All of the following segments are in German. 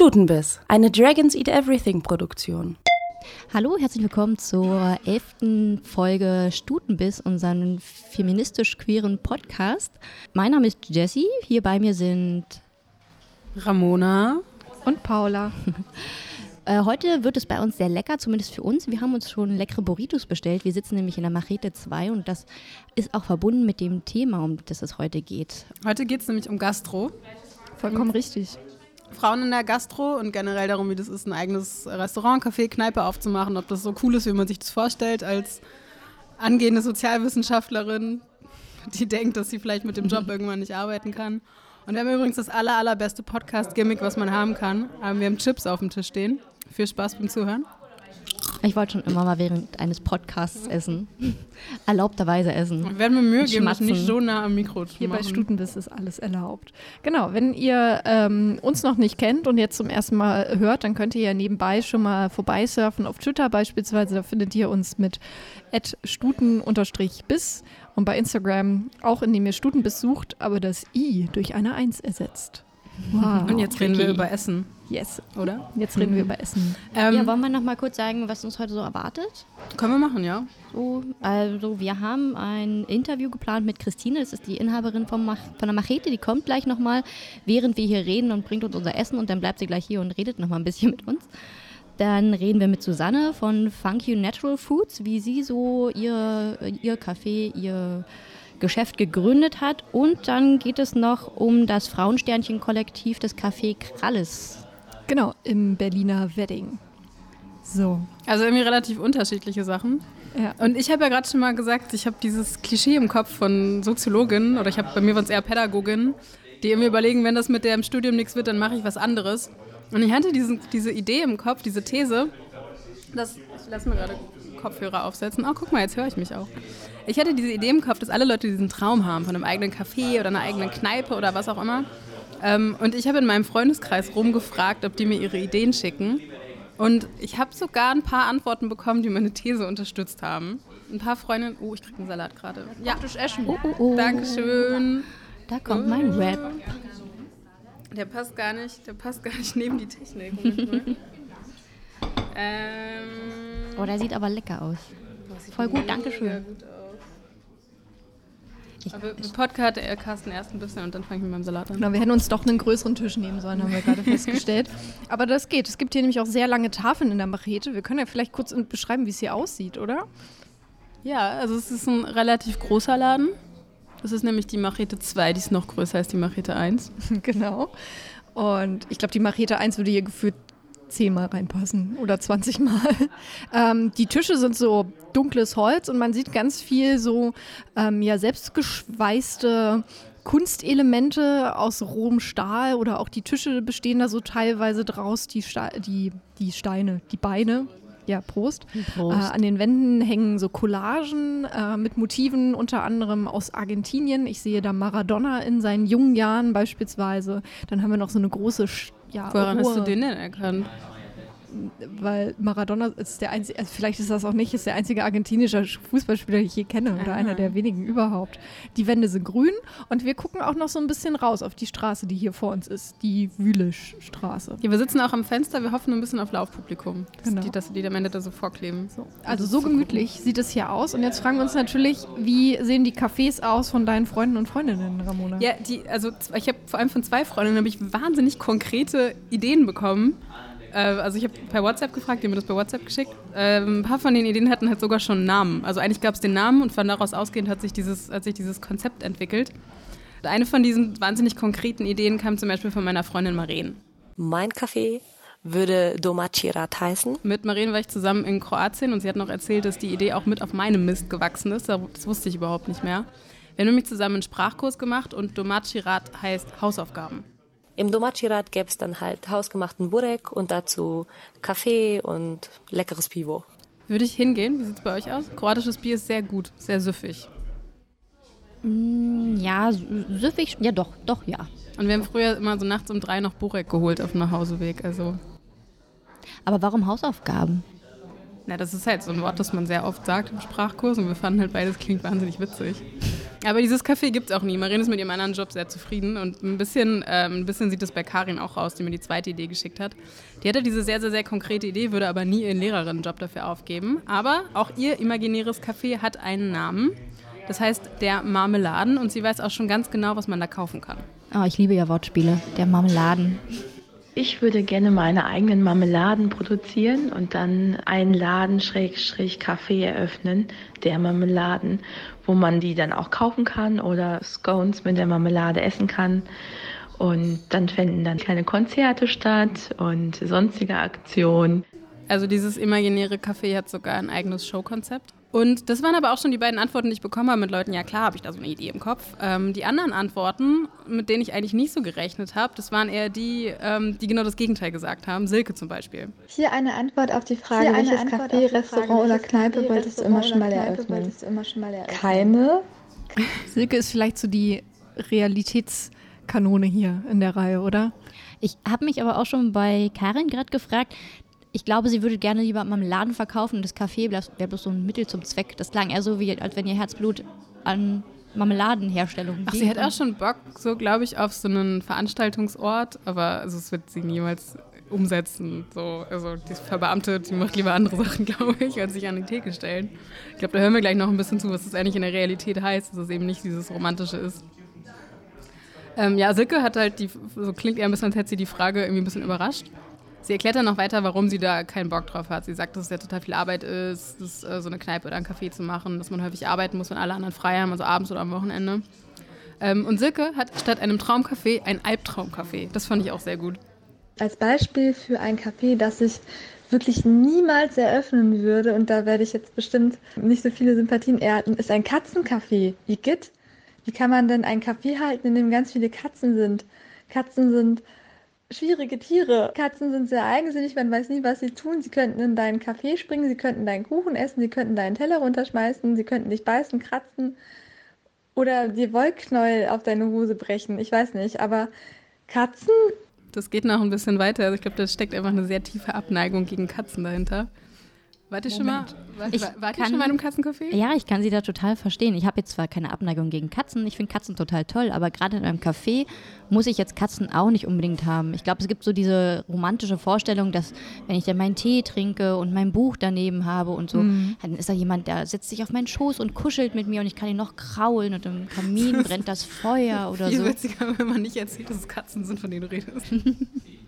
Stutenbiss, eine Dragons Eat Everything Produktion. Hallo, herzlich willkommen zur elften Folge Stutenbiss, unserem feministisch-queeren Podcast. Mein Name ist Jessie, hier bei mir sind Ramona und Paula. Äh, heute wird es bei uns sehr lecker, zumindest für uns. Wir haben uns schon leckere Burritos bestellt. Wir sitzen nämlich in der Machete 2 und das ist auch verbunden mit dem Thema, um das es heute geht. Heute geht es nämlich um Gastro. Vollkommen richtig. Frauen in der Gastro und generell darum, wie das ist, ein eigenes Restaurant, Café, Kneipe aufzumachen, ob das so cool ist, wie man sich das vorstellt, als angehende Sozialwissenschaftlerin, die denkt, dass sie vielleicht mit dem Job irgendwann nicht arbeiten kann. Und wir haben übrigens das aller, allerbeste Podcast-Gimmick, was man haben kann. Wir haben Chips auf dem Tisch stehen. Viel Spaß beim Zuhören. Ich wollte schon immer mal während eines Podcasts essen. Erlaubterweise essen. Ich werde mir Mühe geben, das nicht so nah am Mikro zu Hier machen. bei Stutenbiss ist alles erlaubt. Genau, wenn ihr ähm, uns noch nicht kennt und jetzt zum ersten Mal hört, dann könnt ihr ja nebenbei schon mal vorbeisurfen auf Twitter beispielsweise. Da findet ihr uns mit stuten-biss und bei Instagram auch, indem ihr Stutenbiss sucht, aber das i durch eine Eins ersetzt. Wow. Und jetzt reden wir über Essen. Yes. Oder? Jetzt reden mhm. wir über Essen. Ähm, ja, wollen wir noch mal kurz sagen, was uns heute so erwartet? Können wir machen, ja. So, also wir haben ein Interview geplant mit Christine, das ist die Inhaberin vom Mach von der Machete, die kommt gleich noch mal, während wir hier reden und bringt uns unser Essen und dann bleibt sie gleich hier und redet noch mal ein bisschen mit uns. Dann reden wir mit Susanne von Funky Natural Foods, wie sie so ihr, ihr Café, ihr Geschäft gegründet hat. Und dann geht es noch um das Frauensternchen-Kollektiv des Café Kralles. Genau, im Berliner Wedding. So. Also irgendwie relativ unterschiedliche Sachen. Ja. Und ich habe ja gerade schon mal gesagt, ich habe dieses Klischee im Kopf von Soziologinnen oder ich habe bei mir waren es eher Pädagoginnen, die irgendwie überlegen, wenn das mit dem Studium nichts wird, dann mache ich was anderes. Und ich hatte diesen, diese Idee im Kopf, diese These, dass ich lasse mir gerade Kopfhörer aufsetzen. Oh, guck mal, jetzt höre ich mich auch. Ich hatte diese Idee im Kopf, dass alle Leute diesen Traum haben von einem eigenen Café oder einer eigenen Kneipe oder was auch immer. Ähm, und ich habe in meinem Freundeskreis rumgefragt, ob die mir ihre Ideen schicken. Und ich habe sogar ein paar Antworten bekommen, die meine These unterstützt haben. Ein paar Freundinnen. Oh, ich kriege einen Salat gerade. Ja, du essen. Oh, oh, oh. Dankeschön. Da kommt mein Rap. Der passt gar nicht, der passt gar nicht neben die Technik. ähm, oh, der sieht aber lecker aus. Voll gut, danke schön. Gut ich, Aber wir podcasten erst ein bisschen und dann fange ich mit meinem Salat an. Genau, wir hätten uns doch einen größeren Tisch nehmen sollen, haben wir gerade festgestellt. Aber das geht. Es gibt hier nämlich auch sehr lange Tafeln in der Machete. Wir können ja vielleicht kurz beschreiben, wie es hier aussieht, oder? Ja, also es ist ein relativ großer Laden. Das ist nämlich die Machete 2, die ist noch größer als die Machete 1. genau. Und ich glaube, die Machete 1 würde hier geführt zehnmal reinpassen oder 20 Mal. Ähm, die Tische sind so dunkles Holz und man sieht ganz viel so ähm, ja, selbstgeschweißte Kunstelemente aus rohem Stahl oder auch die Tische bestehen da so teilweise draus, die, die, die Steine, die Beine. Ja, Prost. Prost. Äh, an den Wänden hängen so Collagen äh, mit Motiven, unter anderem aus Argentinien. Ich sehe da Maradona in seinen jungen Jahren beispielsweise. Dann haben wir noch so eine große ja, Woran Ruhe. hast du den denn erkannt? Weil Maradona ist der einzige, also vielleicht ist das auch nicht, ist der einzige argentinische Fußballspieler, den ich je kenne oder Aha. einer der wenigen überhaupt. Die Wände sind grün und wir gucken auch noch so ein bisschen raus auf die Straße, die hier vor uns ist, die Wülischstraße. Ja, wir sitzen auch am Fenster, wir hoffen ein bisschen auf Laufpublikum, genau. die, dass die am Ende da so vorkleben. So. Also so gemütlich sieht es hier aus und jetzt fragen wir uns natürlich, wie sehen die Cafés aus von deinen Freunden und Freundinnen, Ramona? Ja, die, also ich habe vor allem von zwei Freundinnen habe ich wahnsinnig konkrete Ideen bekommen also ich habe per WhatsApp gefragt, die haben mir das per WhatsApp geschickt. Ähm, ein paar von den Ideen hatten halt sogar schon einen Namen. Also eigentlich gab es den Namen und von daraus ausgehend hat sich dieses, hat sich dieses Konzept entwickelt. Eine von diesen wahnsinnig konkreten Ideen kam zum Beispiel von meiner Freundin Maren. Mein Kaffee würde Domacirat heißen. Mit Maren war ich zusammen in Kroatien und sie hat noch erzählt, dass die Idee auch mit auf meinem Mist gewachsen ist. Das wusste ich überhaupt nicht mehr. Wir haben nämlich zusammen einen Sprachkurs gemacht und Domacirat heißt Hausaufgaben. Im Domacirat gäbe es dann halt hausgemachten Burek und dazu Kaffee und leckeres Pivo. Würde ich hingehen? Wie sieht es bei euch aus? Kroatisches Bier ist sehr gut, sehr süffig. Mm, ja, süffig, ja doch, doch, ja. Und wir haben früher immer so nachts um drei noch Burek geholt auf dem Nachhauseweg, also. Aber warum Hausaufgaben? Na, das ist halt so ein Wort, das man sehr oft sagt im Sprachkurs und wir fanden halt beides klingt wahnsinnig witzig. Aber dieses Café gibt es auch nie. Marin ist mit ihrem anderen Job sehr zufrieden und ein bisschen, ähm, ein bisschen sieht es bei Karin auch raus, die mir die zweite Idee geschickt hat. Die hatte diese sehr, sehr, sehr konkrete Idee, würde aber nie ihren Lehrerinnenjob dafür aufgeben. Aber auch ihr imaginäres Café hat einen Namen. Das heißt der Marmeladen und sie weiß auch schon ganz genau, was man da kaufen kann. Oh, ich liebe ja Wortspiele. Der Marmeladen. Ich würde gerne meine eigenen Marmeladen produzieren und dann einen Laden Schrägstrich Café eröffnen, der Marmeladen, wo man die dann auch kaufen kann oder Scones mit der Marmelade essen kann. Und dann fänden dann kleine Konzerte statt und sonstige Aktionen. Also dieses imaginäre Café hat sogar ein eigenes Showkonzept. Und das waren aber auch schon die beiden Antworten, die ich bekommen habe mit Leuten, ja klar, habe ich da so eine Idee im Kopf. Ähm, die anderen Antworten, mit denen ich eigentlich nicht so gerechnet habe, das waren eher die, ähm, die genau das Gegenteil gesagt haben. Silke zum Beispiel. Hier eine Antwort auf die Frage, Hier welches Café, Restaurant oder Kneipe wolltest du immer schon mal eröffnen? Keine. Silke ist vielleicht so die Realitätskanone hier in der Reihe, oder? Ich habe mich aber auch schon bei Karin gerade gefragt, ich glaube, sie würde gerne lieber am Laden verkaufen und das Café wäre bloß so ein Mittel zum Zweck. Das klang eher so, wie als wenn ihr Herzblut an Marmeladenherstellung Ach, sie hat auch schon Bock, so glaube ich, auf so einen Veranstaltungsort, aber also, das wird sie niemals umsetzen. So, also die verbeamtet, die macht lieber andere Sachen, glaube ich, als sich an die Theke stellen. Ich glaube, da hören wir gleich noch ein bisschen zu, was das eigentlich in der Realität heißt, dass es eben nicht dieses Romantische ist. Ähm, ja, Silke hat halt die, so klingt eher ein bisschen, als hätte sie die Frage irgendwie ein bisschen überrascht. Sie erklärt dann noch weiter, warum sie da keinen Bock drauf hat. Sie sagt, dass es ja total viel Arbeit ist, das, äh, so eine Kneipe oder ein Café zu machen, dass man häufig arbeiten muss, wenn alle anderen frei haben, also abends oder am Wochenende. Ähm, und Silke hat statt einem Traumcafé ein Albtraumcafé. Das fand ich auch sehr gut. Als Beispiel für ein Café, das ich wirklich niemals eröffnen würde, und da werde ich jetzt bestimmt nicht so viele Sympathien ernten, ist ein Katzencafé. Wie geht? Wie kann man denn ein Café halten, in dem ganz viele Katzen sind? Katzen sind schwierige Tiere. Katzen sind sehr eigensinnig, man weiß nie, was sie tun. Sie könnten in deinen Kaffee springen, sie könnten deinen Kuchen essen, sie könnten deinen Teller runterschmeißen, sie könnten dich beißen, kratzen oder dir Wollknäuel auf deine Hose brechen. Ich weiß nicht, aber Katzen? Das geht noch ein bisschen weiter. Also ich glaube, da steckt einfach eine sehr tiefe Abneigung gegen Katzen dahinter. Wart ihr schon mal, war, ich wart kann, schon mal in einem Katzencafé? Ja, ich kann sie da total verstehen. Ich habe jetzt zwar keine Abneigung gegen Katzen, ich finde Katzen total toll, aber gerade in einem Café muss ich jetzt Katzen auch nicht unbedingt haben. Ich glaube, es gibt so diese romantische Vorstellung, dass wenn ich dann meinen Tee trinke und mein Buch daneben habe und so, mhm. dann ist da jemand, der setzt sich auf meinen Schoß und kuschelt mit mir und ich kann ihn noch kraulen und im Kamin brennt das Feuer oder viel so. Viel witziger, wenn man nicht erzählt, dass es Katzen sind, von denen du redest.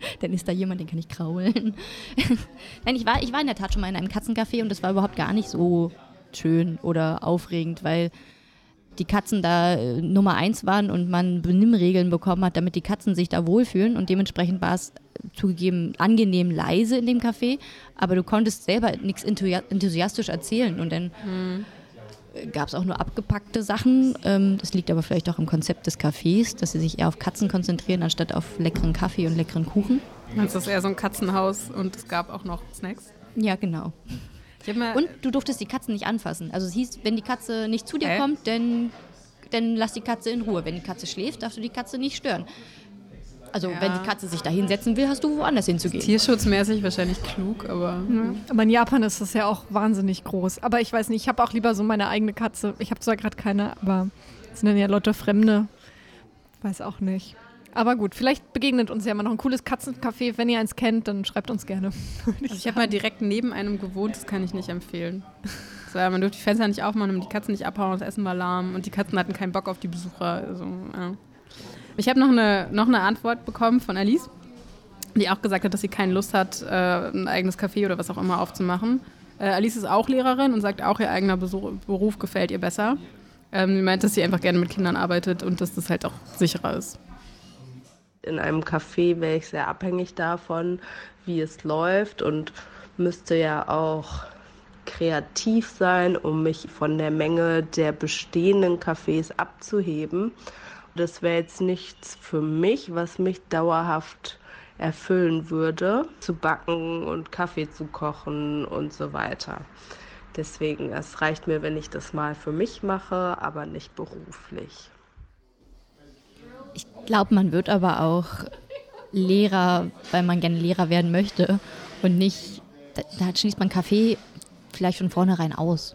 dann ist da jemand, den kann ich kraulen. Nein, ich war, ich war in der Tat schon mal in einem Katzencafé und das war überhaupt gar nicht so schön oder aufregend, weil die Katzen da äh, Nummer eins waren und man Benimmregeln bekommen hat, damit die Katzen sich da wohlfühlen. Und dementsprechend war es zugegeben angenehm leise in dem Café, aber du konntest selber nichts enthusiastisch erzählen. Und dann mhm gab es auch nur abgepackte Sachen. Ähm, das liegt aber vielleicht auch im Konzept des Cafés, dass sie sich eher auf Katzen konzentrieren, anstatt auf leckeren Kaffee und leckeren Kuchen. Also das ist eher so ein Katzenhaus und es gab auch noch Snacks? Ja, genau. Und du durftest die Katzen nicht anfassen. Also es hieß, wenn die Katze nicht zu dir äh? kommt, dann, dann lass die Katze in Ruhe. Wenn die Katze schläft, darfst du die Katze nicht stören. Also ja. wenn die Katze sich da hinsetzen will, hast du woanders hinzugehen. Tierschutzmäßig wahrscheinlich klug, aber. Ja. Aber in Japan ist das ja auch wahnsinnig groß. Aber ich weiß nicht, ich habe auch lieber so meine eigene Katze. Ich habe zwar gerade keine, aber es sind dann ja Leute Fremde. Weiß auch nicht. Aber gut, vielleicht begegnet uns ja mal noch ein cooles Katzencafé. Wenn ihr eins kennt, dann schreibt uns gerne. Ich, also ich habe mal direkt neben einem gewohnt, das kann ich nicht empfehlen. War, man durfte die Fenster nicht aufmachen, damit die Katzen nicht abhauen, das Essen war lahm und die Katzen hatten keinen Bock auf die Besucher. Also, ja. Ich habe noch eine, noch eine Antwort bekommen von Alice, die auch gesagt hat, dass sie keine Lust hat, äh, ein eigenes Café oder was auch immer aufzumachen. Äh, Alice ist auch Lehrerin und sagt auch, ihr eigener Beruf gefällt ihr besser. Ähm, sie meint, dass sie einfach gerne mit Kindern arbeitet und dass das halt auch sicherer ist. In einem Café wäre ich sehr abhängig davon, wie es läuft und müsste ja auch kreativ sein, um mich von der Menge der bestehenden Cafés abzuheben. Das wäre jetzt nichts für mich, was mich dauerhaft erfüllen würde, zu backen und Kaffee zu kochen und so weiter. Deswegen, es reicht mir, wenn ich das mal für mich mache, aber nicht beruflich. Ich glaube, man wird aber auch Lehrer, weil man gerne Lehrer werden möchte und nicht, da, da schließt man Kaffee vielleicht von vornherein aus.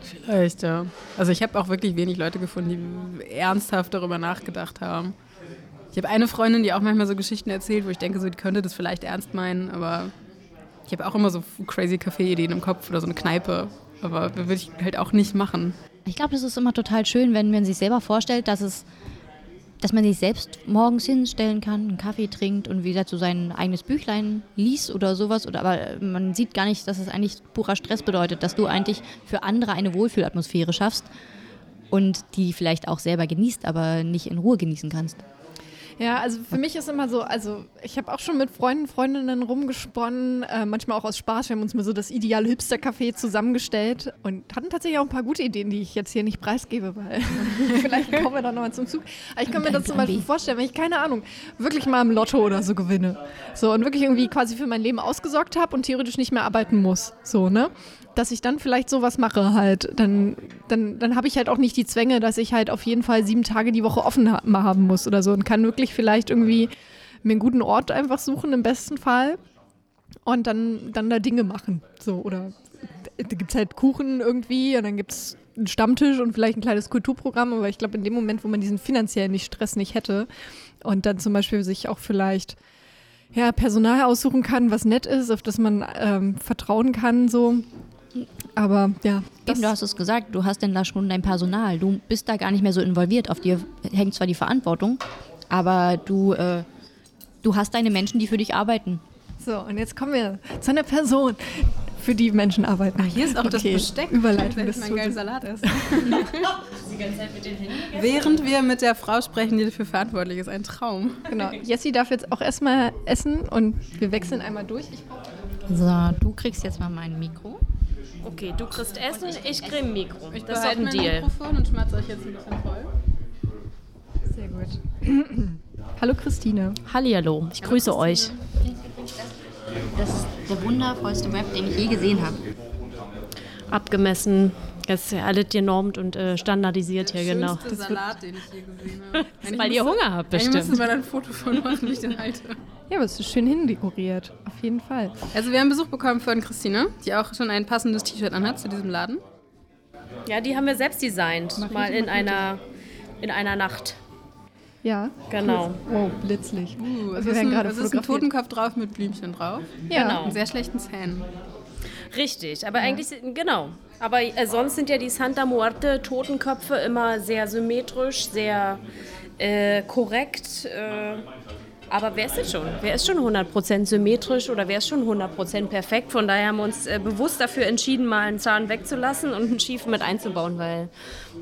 Vielleicht, ja. Also ich habe auch wirklich wenig Leute gefunden, die ernsthaft darüber nachgedacht haben. Ich habe eine Freundin, die auch manchmal so Geschichten erzählt, wo ich denke, so, könnte das vielleicht ernst meinen, aber ich habe auch immer so crazy Kaffee-Ideen im Kopf oder so eine Kneipe. Aber würde ich halt auch nicht machen. Ich glaube, das ist immer total schön, wenn man sich selber vorstellt, dass es dass man sich selbst morgens hinstellen kann, einen Kaffee trinkt und wie gesagt so sein eigenes Büchlein liest oder sowas. Oder, aber man sieht gar nicht, dass es eigentlich purer Stress bedeutet, dass du eigentlich für andere eine Wohlfühlatmosphäre schaffst und die vielleicht auch selber genießt, aber nicht in Ruhe genießen kannst. Ja, also für mich ist immer so, also ich habe auch schon mit Freunden, Freundinnen rumgesponnen, äh, manchmal auch aus Spaß. Wir haben uns mal so das ideale Hipster-Café zusammengestellt und hatten tatsächlich auch ein paar gute Ideen, die ich jetzt hier nicht preisgebe, weil vielleicht kommen wir da nochmal zum Zug. Aber ich kann mir das zum Beispiel vorstellen, wenn ich, keine Ahnung, wirklich mal im Lotto oder so gewinne. So und wirklich irgendwie quasi für mein Leben ausgesorgt habe und theoretisch nicht mehr arbeiten muss. So, ne? Dass ich dann vielleicht sowas mache halt. Dann, dann, dann habe ich halt auch nicht die Zwänge, dass ich halt auf jeden Fall sieben Tage die Woche offen ha haben muss oder so und kann wirklich vielleicht irgendwie mir einen guten Ort einfach suchen, im besten Fall. Und dann, dann da Dinge machen. So, oder da gibt es halt Kuchen irgendwie und dann gibt es einen Stammtisch und vielleicht ein kleines Kulturprogramm, aber ich glaube, in dem Moment, wo man diesen finanziellen Stress nicht hätte und dann zum Beispiel sich auch vielleicht ja, Personal aussuchen kann, was nett ist, auf das man ähm, vertrauen kann, so, aber ja. Eben, du hast es gesagt, du hast denn da schon dein Personal. Du bist da gar nicht mehr so involviert. Auf dir hängt zwar die Verantwortung, aber du, äh, du hast deine Menschen, die für dich arbeiten. So, und jetzt kommen wir zu einer Person, für die Menschen arbeiten. Ach, hier ist auch okay. das Besteck. Überleitung des mein geiler Salat ist. Während wir mit der Frau sprechen, die dafür verantwortlich ist. Ein Traum. Genau. Jessie darf jetzt auch erstmal essen und wir wechseln einmal durch. so, du kriegst jetzt mal mein Mikro. Okay, du kriegst Essen, ich, krieg ein Mikro. Ich das ist halt ein Deal. Mikrofon und schmatze euch jetzt ein bisschen voll. Sehr gut. Hallo Christine. Hallihallo, ich Hallo grüße Christine. euch. Das ist der wundervollste Web, den ich je gesehen habe. Abgemessen, das ist ja alles genormt und äh, standardisiert hier, genau. Der Salat, den ich je gesehen habe. Weil ihr Hunger habt, bestimmt. Ich müssen wir ein Foto von machen, wie ich den halte. Ja, aber es ist schön hindekoriert, auf jeden Fall. Also wir haben Besuch bekommen von Christine, die auch schon ein passendes T-Shirt anhat zu diesem Laden. Ja, die haben wir selbst designt, Mach mal in einer, in einer Nacht. Ja. Genau. Oh, blitzlich. Uh, also es, ist ein, es ist ein Totenkopf drauf mit Blümchen drauf. Ja. Genau. Und sehr schlechten Zähnen. Richtig, aber ja. eigentlich, genau. Aber äh, sonst sind ja die Santa Muerte Totenköpfe immer sehr symmetrisch, sehr äh, korrekt. Äh, aber wer ist jetzt schon? Wer ist schon 100% symmetrisch oder wer ist schon 100% perfekt? Von daher haben wir uns äh, bewusst dafür entschieden, mal einen Zahn wegzulassen und einen schiefen mit einzubauen, weil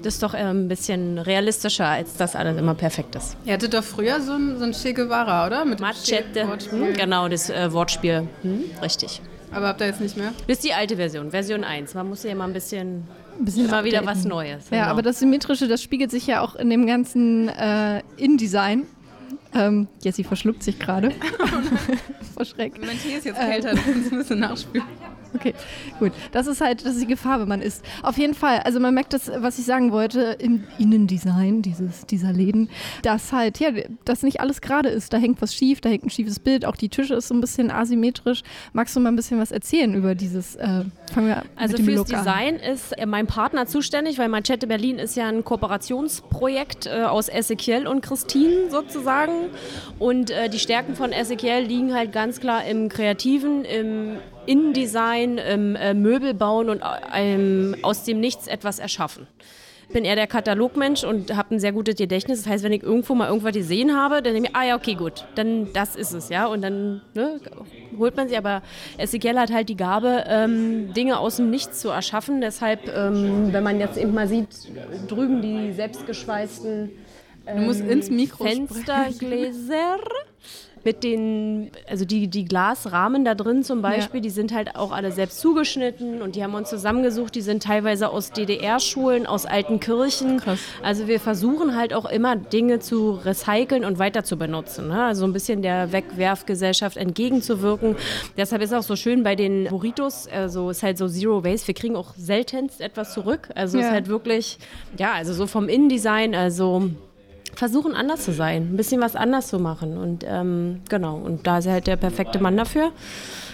das ist doch äh, ein bisschen realistischer, als dass alles immer perfekt ist. Ihr hattet doch früher so ein, so ein Che Guevara, oder? Mit Machete, hm, genau, das äh, Wortspiel. Hm, richtig. Aber habt ihr jetzt nicht mehr? Das ist die alte Version, Version 1. Man muss ja immer ein bisschen ein bisschen immer wieder was Neues. Genau. Ja, aber das Symmetrische, das spiegelt sich ja auch in dem ganzen äh, InDesign ähm, Jessie verschluckt sich gerade. Vor Schreck. Mein Tee ist jetzt kälter, ähm. das ein bisschen nachspülen. Okay, gut. Das ist halt, das ist die Gefahr, wenn man isst. Auf jeden Fall, also man merkt das, was ich sagen wollte, im Innendesign dieses, dieser Läden, dass halt, ja, dass nicht alles gerade ist. Da hängt was schief, da hängt ein schiefes Bild, auch die Tische ist so ein bisschen asymmetrisch. Magst du mal ein bisschen was erzählen über dieses, äh, fangen wir Also dem fürs Look Design an. ist äh, mein Partner zuständig, weil Manchette Berlin ist ja ein Kooperationsprojekt äh, aus Ezekiel und Christine sozusagen. Und äh, die Stärken von Ezekiel liegen halt ganz klar im Kreativen, im Innendesign, ähm, äh, Möbel bauen und ähm, aus dem Nichts etwas erschaffen. Ich bin eher der Katalogmensch und habe ein sehr gutes Gedächtnis. Das heißt, wenn ich irgendwo mal irgendwas gesehen habe, dann denke ich, ah ja, okay, gut, dann das ist es, ja. Und dann ne, holt man sie. Aber Ezekiel hat halt die Gabe, ähm, Dinge aus dem Nichts zu erschaffen. Deshalb, ähm, wenn man jetzt eben mal sieht, drüben die selbstgeschweißten ähm, Fenstergläser mit den, also die, die Glasrahmen da drin zum Beispiel, ja. die sind halt auch alle selbst zugeschnitten und die haben uns zusammengesucht, die sind teilweise aus DDR-Schulen, aus alten Kirchen. Krass. Also wir versuchen halt auch immer Dinge zu recyceln und weiter zu benutzen. Ne? Also ein bisschen der Wegwerfgesellschaft entgegenzuwirken. Deshalb ist auch so schön bei den Burritos, also ist halt so Zero Waste, wir kriegen auch seltenst etwas zurück. Also ja. ist halt wirklich, ja, also so vom Innendesign, also versuchen anders zu sein, ein bisschen was anders zu machen. Und ähm, genau, und da ist er halt der perfekte Mann dafür,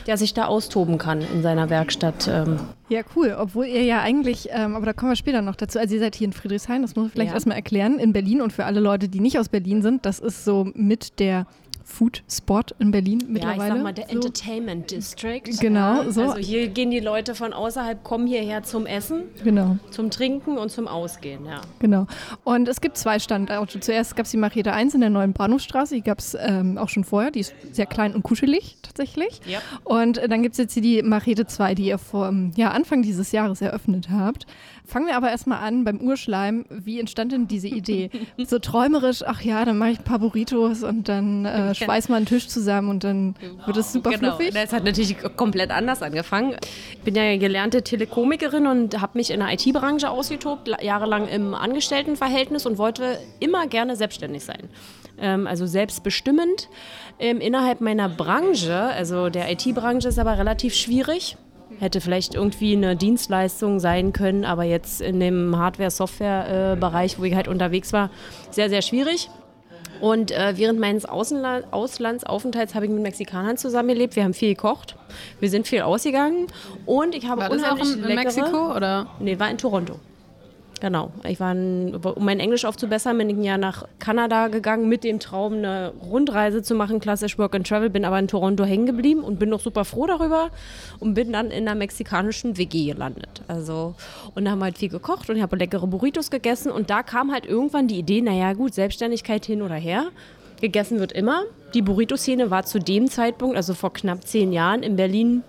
der sich da austoben kann in seiner Werkstatt. Ähm. Ja, cool. Obwohl ihr ja eigentlich, ähm, aber da kommen wir später noch dazu. Also ihr seid hier in Friedrichshain, das muss ich vielleicht ja. erstmal erklären, in Berlin und für alle Leute, die nicht aus Berlin sind, das ist so mit der Food Spot in Berlin mittlerweile. Ja, ich sag mal der so. Entertainment District. Genau, so. Also hier gehen die Leute von außerhalb, kommen hierher zum Essen, genau. zum Trinken und zum Ausgehen, ja. Genau. Und es gibt zwei Standorte. Zuerst gab es die Marietta 1 in der neuen Bahnhofstraße, die gab es ähm, auch schon vorher, die ist sehr klein und kuschelig tatsächlich. Yep. Und äh, dann gibt es jetzt hier die Marietta 2, die ihr vor ähm, ja, Anfang dieses Jahres eröffnet habt. Fangen wir aber erstmal an beim Urschleim. Wie entstand denn diese Idee? so träumerisch, ach ja, dann mache ich ein paar Burritos und dann äh, schweiß mal einen Tisch zusammen und dann wird es super genau. fluffig. Das hat natürlich komplett anders angefangen. Ich bin ja gelernte Telekomikerin und habe mich in der IT-Branche ausgetobt, jahrelang im Angestelltenverhältnis und wollte immer gerne selbstständig sein. Ähm, also selbstbestimmend. Ähm, innerhalb meiner Branche, also der IT-Branche, ist aber relativ schwierig hätte vielleicht irgendwie eine Dienstleistung sein können, aber jetzt in dem Hardware-Software-Bereich, wo ich halt unterwegs war, sehr, sehr schwierig. Und äh, während meines Außenla Auslandsaufenthalts habe ich mit Mexikanern zusammengelebt. Wir haben viel gekocht. Wir sind viel ausgegangen. Und ich habe war das auch in, in Mexiko? Oder? Nee, war in Toronto. Genau. Ich war, um mein Englisch aufzubessern, bin ich ein Jahr nach Kanada gegangen mit dem Traum, eine Rundreise zu machen, klassisch Work and Travel, bin aber in Toronto hängen geblieben und bin noch super froh darüber und bin dann in einer mexikanischen WG gelandet. Also, und da haben wir halt viel gekocht und ich habe leckere Burritos gegessen und da kam halt irgendwann die Idee, naja gut, Selbstständigkeit hin oder her. Gegessen wird immer. Die Burrito-Szene war zu dem Zeitpunkt, also vor knapp zehn Jahren, in Berlin,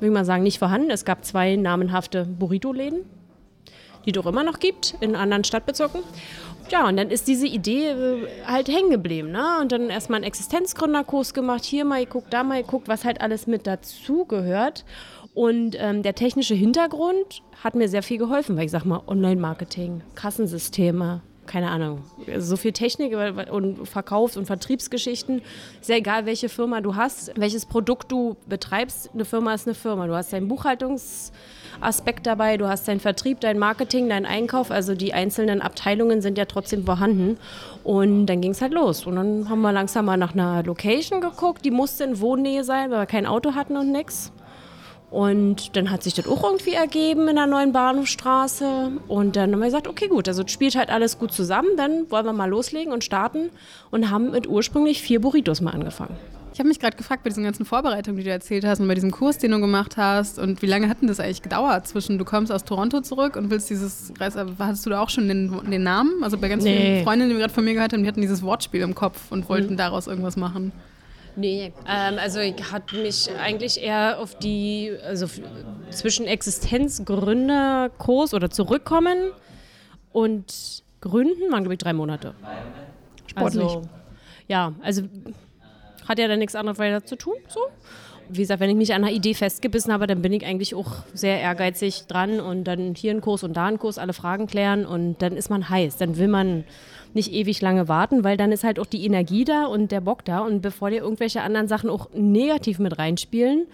würde ich mal sagen, nicht vorhanden. Es gab zwei namenhafte Burrito-Läden die doch immer noch gibt in anderen Stadtbezirken. Ja, und dann ist diese Idee äh, halt hängen geblieben. Ne? Und dann erstmal einen Existenzgründerkurs gemacht, hier mal geguckt, da mal geguckt, was halt alles mit dazu gehört. Und ähm, der technische Hintergrund hat mir sehr viel geholfen, weil ich sag mal, Online-Marketing, Kassensysteme, keine Ahnung, so viel Technik und Verkaufs- und Vertriebsgeschichten. Sehr egal, welche Firma du hast, welches Produkt du betreibst. Eine Firma ist eine Firma. Du hast deinen Buchhaltungsaspekt dabei, du hast deinen Vertrieb, dein Marketing, deinen Einkauf. Also die einzelnen Abteilungen sind ja trotzdem vorhanden. Und dann ging es halt los. Und dann haben wir langsam mal nach einer Location geguckt. Die musste in Wohnnähe sein, weil wir kein Auto hatten und nichts. Und dann hat sich das auch irgendwie ergeben in der neuen Bahnhofstraße. Und dann haben wir gesagt, okay, gut, also spielt halt alles gut zusammen. Dann wollen wir mal loslegen und starten und haben mit ursprünglich vier Burritos mal angefangen. Ich habe mich gerade gefragt bei diesen ganzen Vorbereitungen, die du erzählt hast und bei diesem Kurs, den du gemacht hast und wie lange hat denn das eigentlich gedauert zwischen du kommst aus Toronto zurück und willst dieses Reis, hattest du da auch schon den, den Namen? Also bei ganz nee. vielen Freundinnen, die wir gerade von mir gehört haben, die hatten dieses Wortspiel im Kopf und wollten mhm. daraus irgendwas machen. Nee, ähm, also ich hatte mich eigentlich eher auf die, also zwischen Existenzgründerkurs oder Zurückkommen und Gründen waren, glaube ich, drei Monate. Sportlich. Also, ja, also hat ja dann nichts anderes weiter zu tun, so. Wie gesagt, wenn ich mich an einer Idee festgebissen habe, dann bin ich eigentlich auch sehr ehrgeizig dran und dann hier ein Kurs und da ein Kurs, alle Fragen klären und dann ist man heiß. Dann will man nicht ewig lange warten, weil dann ist halt auch die Energie da und der Bock da. Und bevor dir irgendwelche anderen Sachen auch negativ mit reinspielen,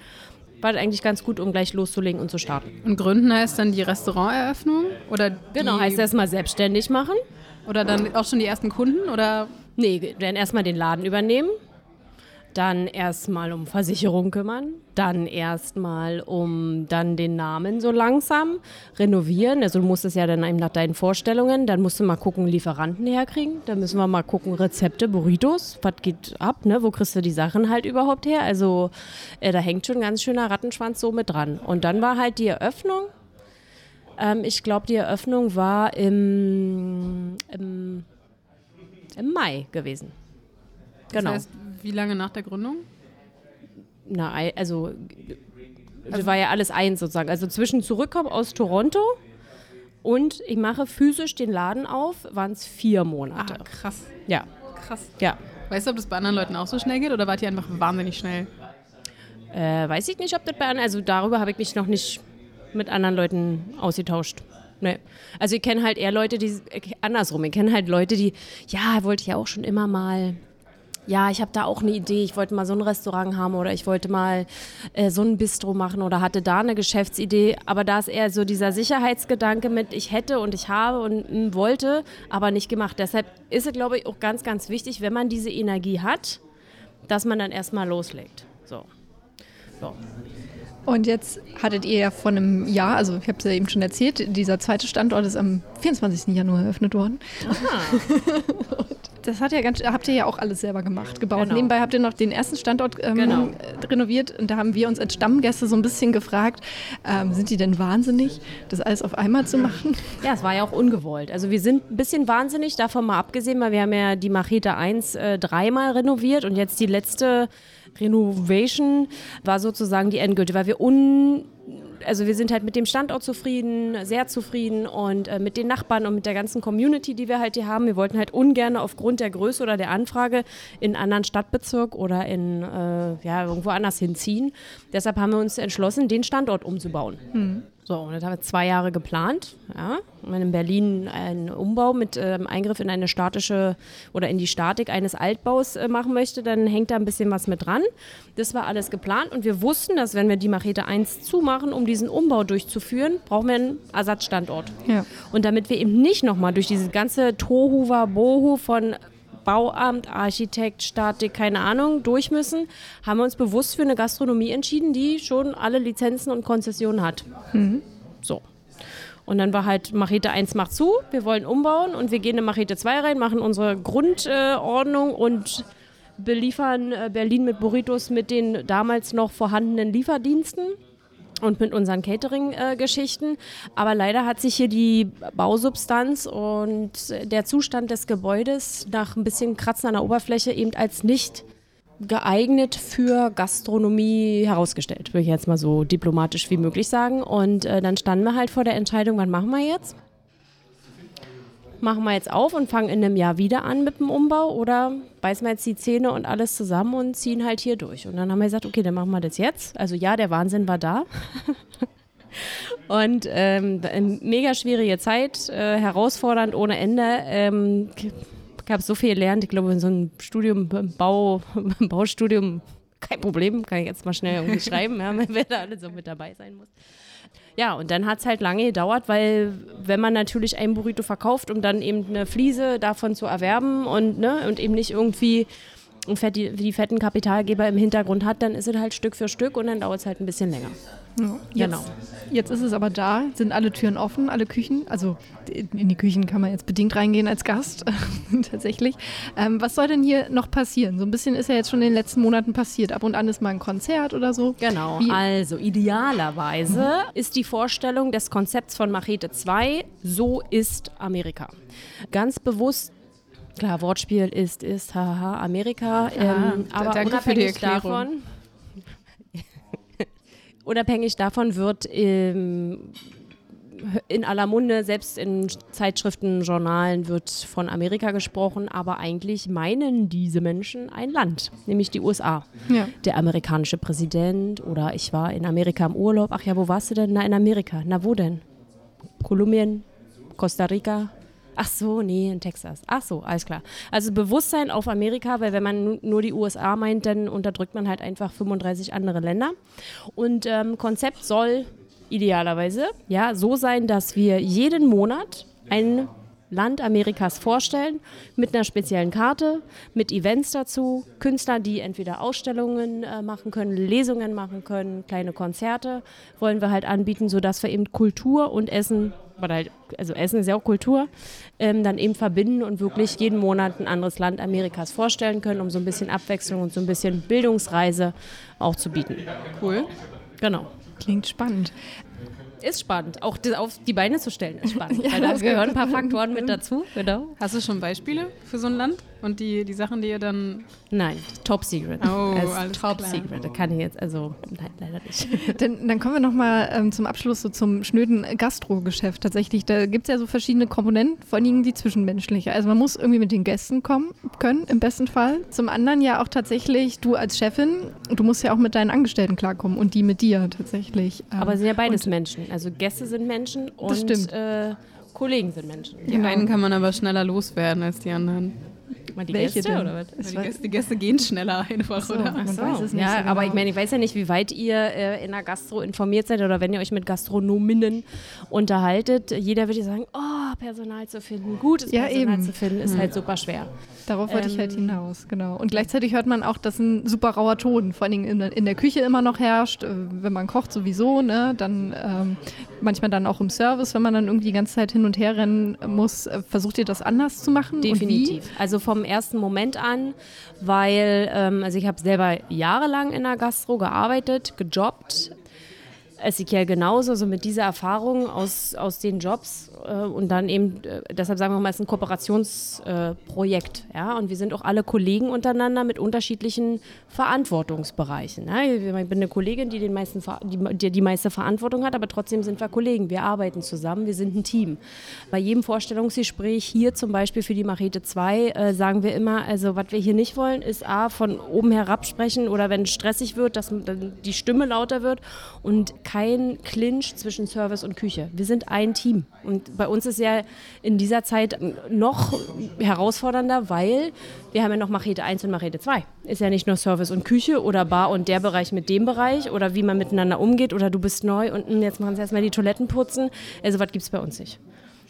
war das eigentlich ganz gut, um gleich loszulegen und zu starten. Und gründen heißt dann die Restauranteröffnung? Oder genau, heißt erstmal selbstständig machen. Oder dann auch schon die ersten Kunden? Oder? Nee, dann erstmal den Laden übernehmen dann erstmal um Versicherung kümmern, dann erstmal um dann den Namen so langsam renovieren. Also du musst es ja dann eben nach deinen Vorstellungen, dann musst du mal gucken, Lieferanten herkriegen, dann müssen wir mal gucken, Rezepte, Burritos, was geht ab, ne? wo kriegst du die Sachen halt überhaupt her? Also äh, da hängt schon ein ganz schöner Rattenschwanz so mit dran. Und dann war halt die Eröffnung. Ähm, ich glaube, die Eröffnung war im, im, im Mai gewesen. Genau. Das heißt, wie lange nach der Gründung? Na, also, also war ja alles eins sozusagen. Also zwischen Zurückkommen aus Toronto und ich mache physisch den Laden auf, waren es vier Monate. Ah, krass. Ja. Krass. Ja. Weißt du, ob das bei anderen Leuten auch so schnell geht oder wart ihr einfach wahnsinnig schnell? Äh, weiß ich nicht, ob das bei anderen, also darüber habe ich mich noch nicht mit anderen Leuten ausgetauscht. Nee. Also ich kenne halt eher Leute, die, andersrum, ich kenne halt Leute, die, ja, wollte ich ja auch schon immer mal, ja, ich habe da auch eine Idee, ich wollte mal so ein Restaurant haben oder ich wollte mal äh, so ein Bistro machen oder hatte da eine Geschäftsidee. Aber da ist eher so dieser Sicherheitsgedanke mit, ich hätte und ich habe und m, hm, wollte, aber nicht gemacht. Deshalb ist es, glaube ich, auch ganz, ganz wichtig, wenn man diese Energie hat, dass man dann erstmal loslegt. So. so. Und jetzt hattet ihr ja vor einem Jahr, also ich habe es ja eben schon erzählt, dieser zweite Standort ist am 24. Januar eröffnet worden. Aha. das hat ja ganz, habt ihr ja auch alles selber gemacht, gebaut. Genau. Nebenbei habt ihr noch den ersten Standort ähm, genau. renoviert und da haben wir uns als Stammgäste so ein bisschen gefragt, ähm, sind die denn wahnsinnig, das alles auf einmal zu machen? Ja, es war ja auch ungewollt. Also wir sind ein bisschen wahnsinnig, davon mal abgesehen, weil wir haben ja die Machete 1 äh, dreimal renoviert und jetzt die letzte Renovation war sozusagen die endgültige, weil wir un also wir sind halt mit dem Standort zufrieden, sehr zufrieden und äh, mit den Nachbarn und mit der ganzen Community, die wir halt hier haben. Wir wollten halt ungern aufgrund der Größe oder der Anfrage in einen anderen Stadtbezirk oder in äh, ja, irgendwo anders hinziehen. Deshalb haben wir uns entschlossen, den Standort umzubauen. Hm. So, und das haben wir zwei Jahre geplant. Ja. Wenn in Berlin einen Umbau mit ähm, Eingriff in eine statische oder in die Statik eines Altbaus äh, machen möchte, dann hängt da ein bisschen was mit dran. Das war alles geplant und wir wussten, dass wenn wir die Machete 1 zumachen, um diesen Umbau durchzuführen, brauchen wir einen Ersatzstandort. Ja. Und damit wir eben nicht nochmal durch diese ganze Tohuwa Bohu von Bauamt, Architekt, Statik, keine Ahnung, durch müssen, haben wir uns bewusst für eine Gastronomie entschieden, die schon alle Lizenzen und Konzessionen hat. Mhm. So. Und dann war halt Machete 1 macht zu, wir wollen umbauen und wir gehen in Machete 2 rein, machen unsere Grundordnung äh, und beliefern äh, Berlin mit Burritos mit den damals noch vorhandenen Lieferdiensten und mit unseren Catering-Geschichten. Aber leider hat sich hier die Bausubstanz und der Zustand des Gebäudes nach ein bisschen Kratzen an der Oberfläche eben als nicht geeignet für Gastronomie herausgestellt, würde ich jetzt mal so diplomatisch wie möglich sagen. Und äh, dann standen wir halt vor der Entscheidung, was machen wir jetzt? Machen wir jetzt auf und fangen in einem Jahr wieder an mit dem Umbau oder beißen wir jetzt die Zähne und alles zusammen und ziehen halt hier durch. Und dann haben wir gesagt, okay, dann machen wir das jetzt. Also ja, der Wahnsinn war da. und ähm, mega schwierige Zeit, äh, herausfordernd ohne Ende. Ähm, habe so viel gelernt. Ich glaube, in so einem Studium, Bau, Baustudium, kein Problem, kann ich jetzt mal schnell irgendwie schreiben, ja, wer da alle so mit dabei sein muss. Ja, und dann hat es halt lange gedauert, weil wenn man natürlich ein Burrito verkauft, um dann eben eine Fliese davon zu erwerben und, ne, und eben nicht irgendwie die, die fetten Kapitalgeber im Hintergrund hat, dann ist es halt Stück für Stück und dann dauert es halt ein bisschen länger. Ja, jetzt, genau. Jetzt ist es aber da, sind alle Türen offen, alle Küchen. Also in die Küchen kann man jetzt bedingt reingehen als Gast, tatsächlich. Ähm, was soll denn hier noch passieren? So ein bisschen ist ja jetzt schon in den letzten Monaten passiert. Ab und an ist mal ein Konzert oder so. Genau. Wie also idealerweise mhm. ist die Vorstellung des Konzepts von Machete 2, so ist Amerika. Ganz bewusst Klar, Wortspiel ist, ist, haha, Amerika. Ähm, aber unabhängig davon, unabhängig davon wird ähm, in aller Munde, selbst in Zeitschriften, Journalen wird von Amerika gesprochen, aber eigentlich meinen diese Menschen ein Land, nämlich die USA. Ja. Der amerikanische Präsident oder ich war in Amerika im Urlaub. Ach ja, wo warst du denn? Na, in Amerika. Na, wo denn? Kolumbien, Costa Rica, Ach so, nee, in Texas. Ach so, alles klar. Also Bewusstsein auf Amerika, weil wenn man nur die USA meint, dann unterdrückt man halt einfach 35 andere Länder. Und ähm, Konzept soll idealerweise ja so sein, dass wir jeden Monat ein Land Amerikas vorstellen, mit einer speziellen Karte, mit Events dazu, Künstler, die entweder Ausstellungen äh, machen können, Lesungen machen können, kleine Konzerte wollen wir halt anbieten, sodass wir eben Kultur und Essen halt, also Essen ist ja auch Kultur, ähm, dann eben verbinden und wirklich jeden Monat ein anderes Land Amerikas vorstellen können, um so ein bisschen Abwechslung und so ein bisschen Bildungsreise auch zu bieten. Cool. Genau. Klingt spannend. Ist spannend. Auch das auf die Beine zu stellen ist spannend. ja, weil da gehören ein paar Faktoren mit dazu. Genau. Hast du schon Beispiele für so ein Land? Und die, die Sachen, die ihr dann. Nein, top secret. Oh, also alles top klar. secret. Da kann ich jetzt, also, nein, leider nicht. Dann, dann kommen wir nochmal ähm, zum Abschluss so zum schnöden Gastro-Geschäft. Tatsächlich, da gibt es ja so verschiedene Komponenten, vor allem die zwischenmenschliche. Also, man muss irgendwie mit den Gästen kommen können, im besten Fall. Zum anderen ja auch tatsächlich, du als Chefin, du musst ja auch mit deinen Angestellten klarkommen und die mit dir tatsächlich. Ähm, Aber sind ja beides Menschen. Also, Gäste sind Menschen und äh, Kollegen sind Menschen. Die einen kann man aber schneller loswerden als die anderen. Die Welche Gäste denn? oder was? Die Gäste, die Gäste, gehen schneller einfach, so, oder? So. Weiß es nicht ja, so aber genau. ich meine, ich weiß ja nicht, wie weit ihr äh, in der Gastro informiert seid oder wenn ihr euch mit Gastronominnen unterhaltet. Jeder würde sagen, oh, Personal zu finden, gutes ja, Personal eben. zu finden, ist mhm. halt super schwer. Darauf wollte ähm, ich halt ähm, hinaus, genau. Und gleichzeitig hört man auch, dass ein super rauer Ton vor allen Dingen in, in der Küche immer noch herrscht. Äh, wenn man kocht sowieso, ne? Dann ähm, manchmal dann auch im Service, wenn man dann irgendwie die ganze Zeit hin und her rennen muss. Äh, versucht ihr das anders zu machen? Definitiv. Also vom ersten Moment an, weil, ähm, also ich habe selber jahrelang in der Gastro gearbeitet, gejobbt. Ezekiel genauso, so mit dieser Erfahrung aus, aus den Jobs und dann eben, äh, deshalb sagen wir mal, es ist ein Kooperationsprojekt. Äh, ja? Und wir sind auch alle Kollegen untereinander mit unterschiedlichen Verantwortungsbereichen. Ja? Ich bin eine Kollegin, die, den meisten, die, die, meiste Verantwortung hat, aber trotzdem sind wir Kollegen. Wir arbeiten zusammen, wir sind ein Team. Bei jedem Vorstellungsgespräch hier zum Beispiel für die Machete 2 äh, sagen wir immer, also was wir hier nicht wollen, ist A, von oben herab sprechen oder wenn es stressig wird, dass die Stimme lauter wird und kein Clinch zwischen Service und Küche. Wir sind ein Team. Und bei uns ist ja in dieser Zeit noch herausfordernder, weil wir haben ja noch Machete 1 und Machete 2. Ist ja nicht nur Service und Küche oder Bar und der Bereich mit dem Bereich oder wie man miteinander umgeht oder du bist neu und hm, jetzt machen sie erstmal die Toiletten putzen. Also was gibt es bei uns nicht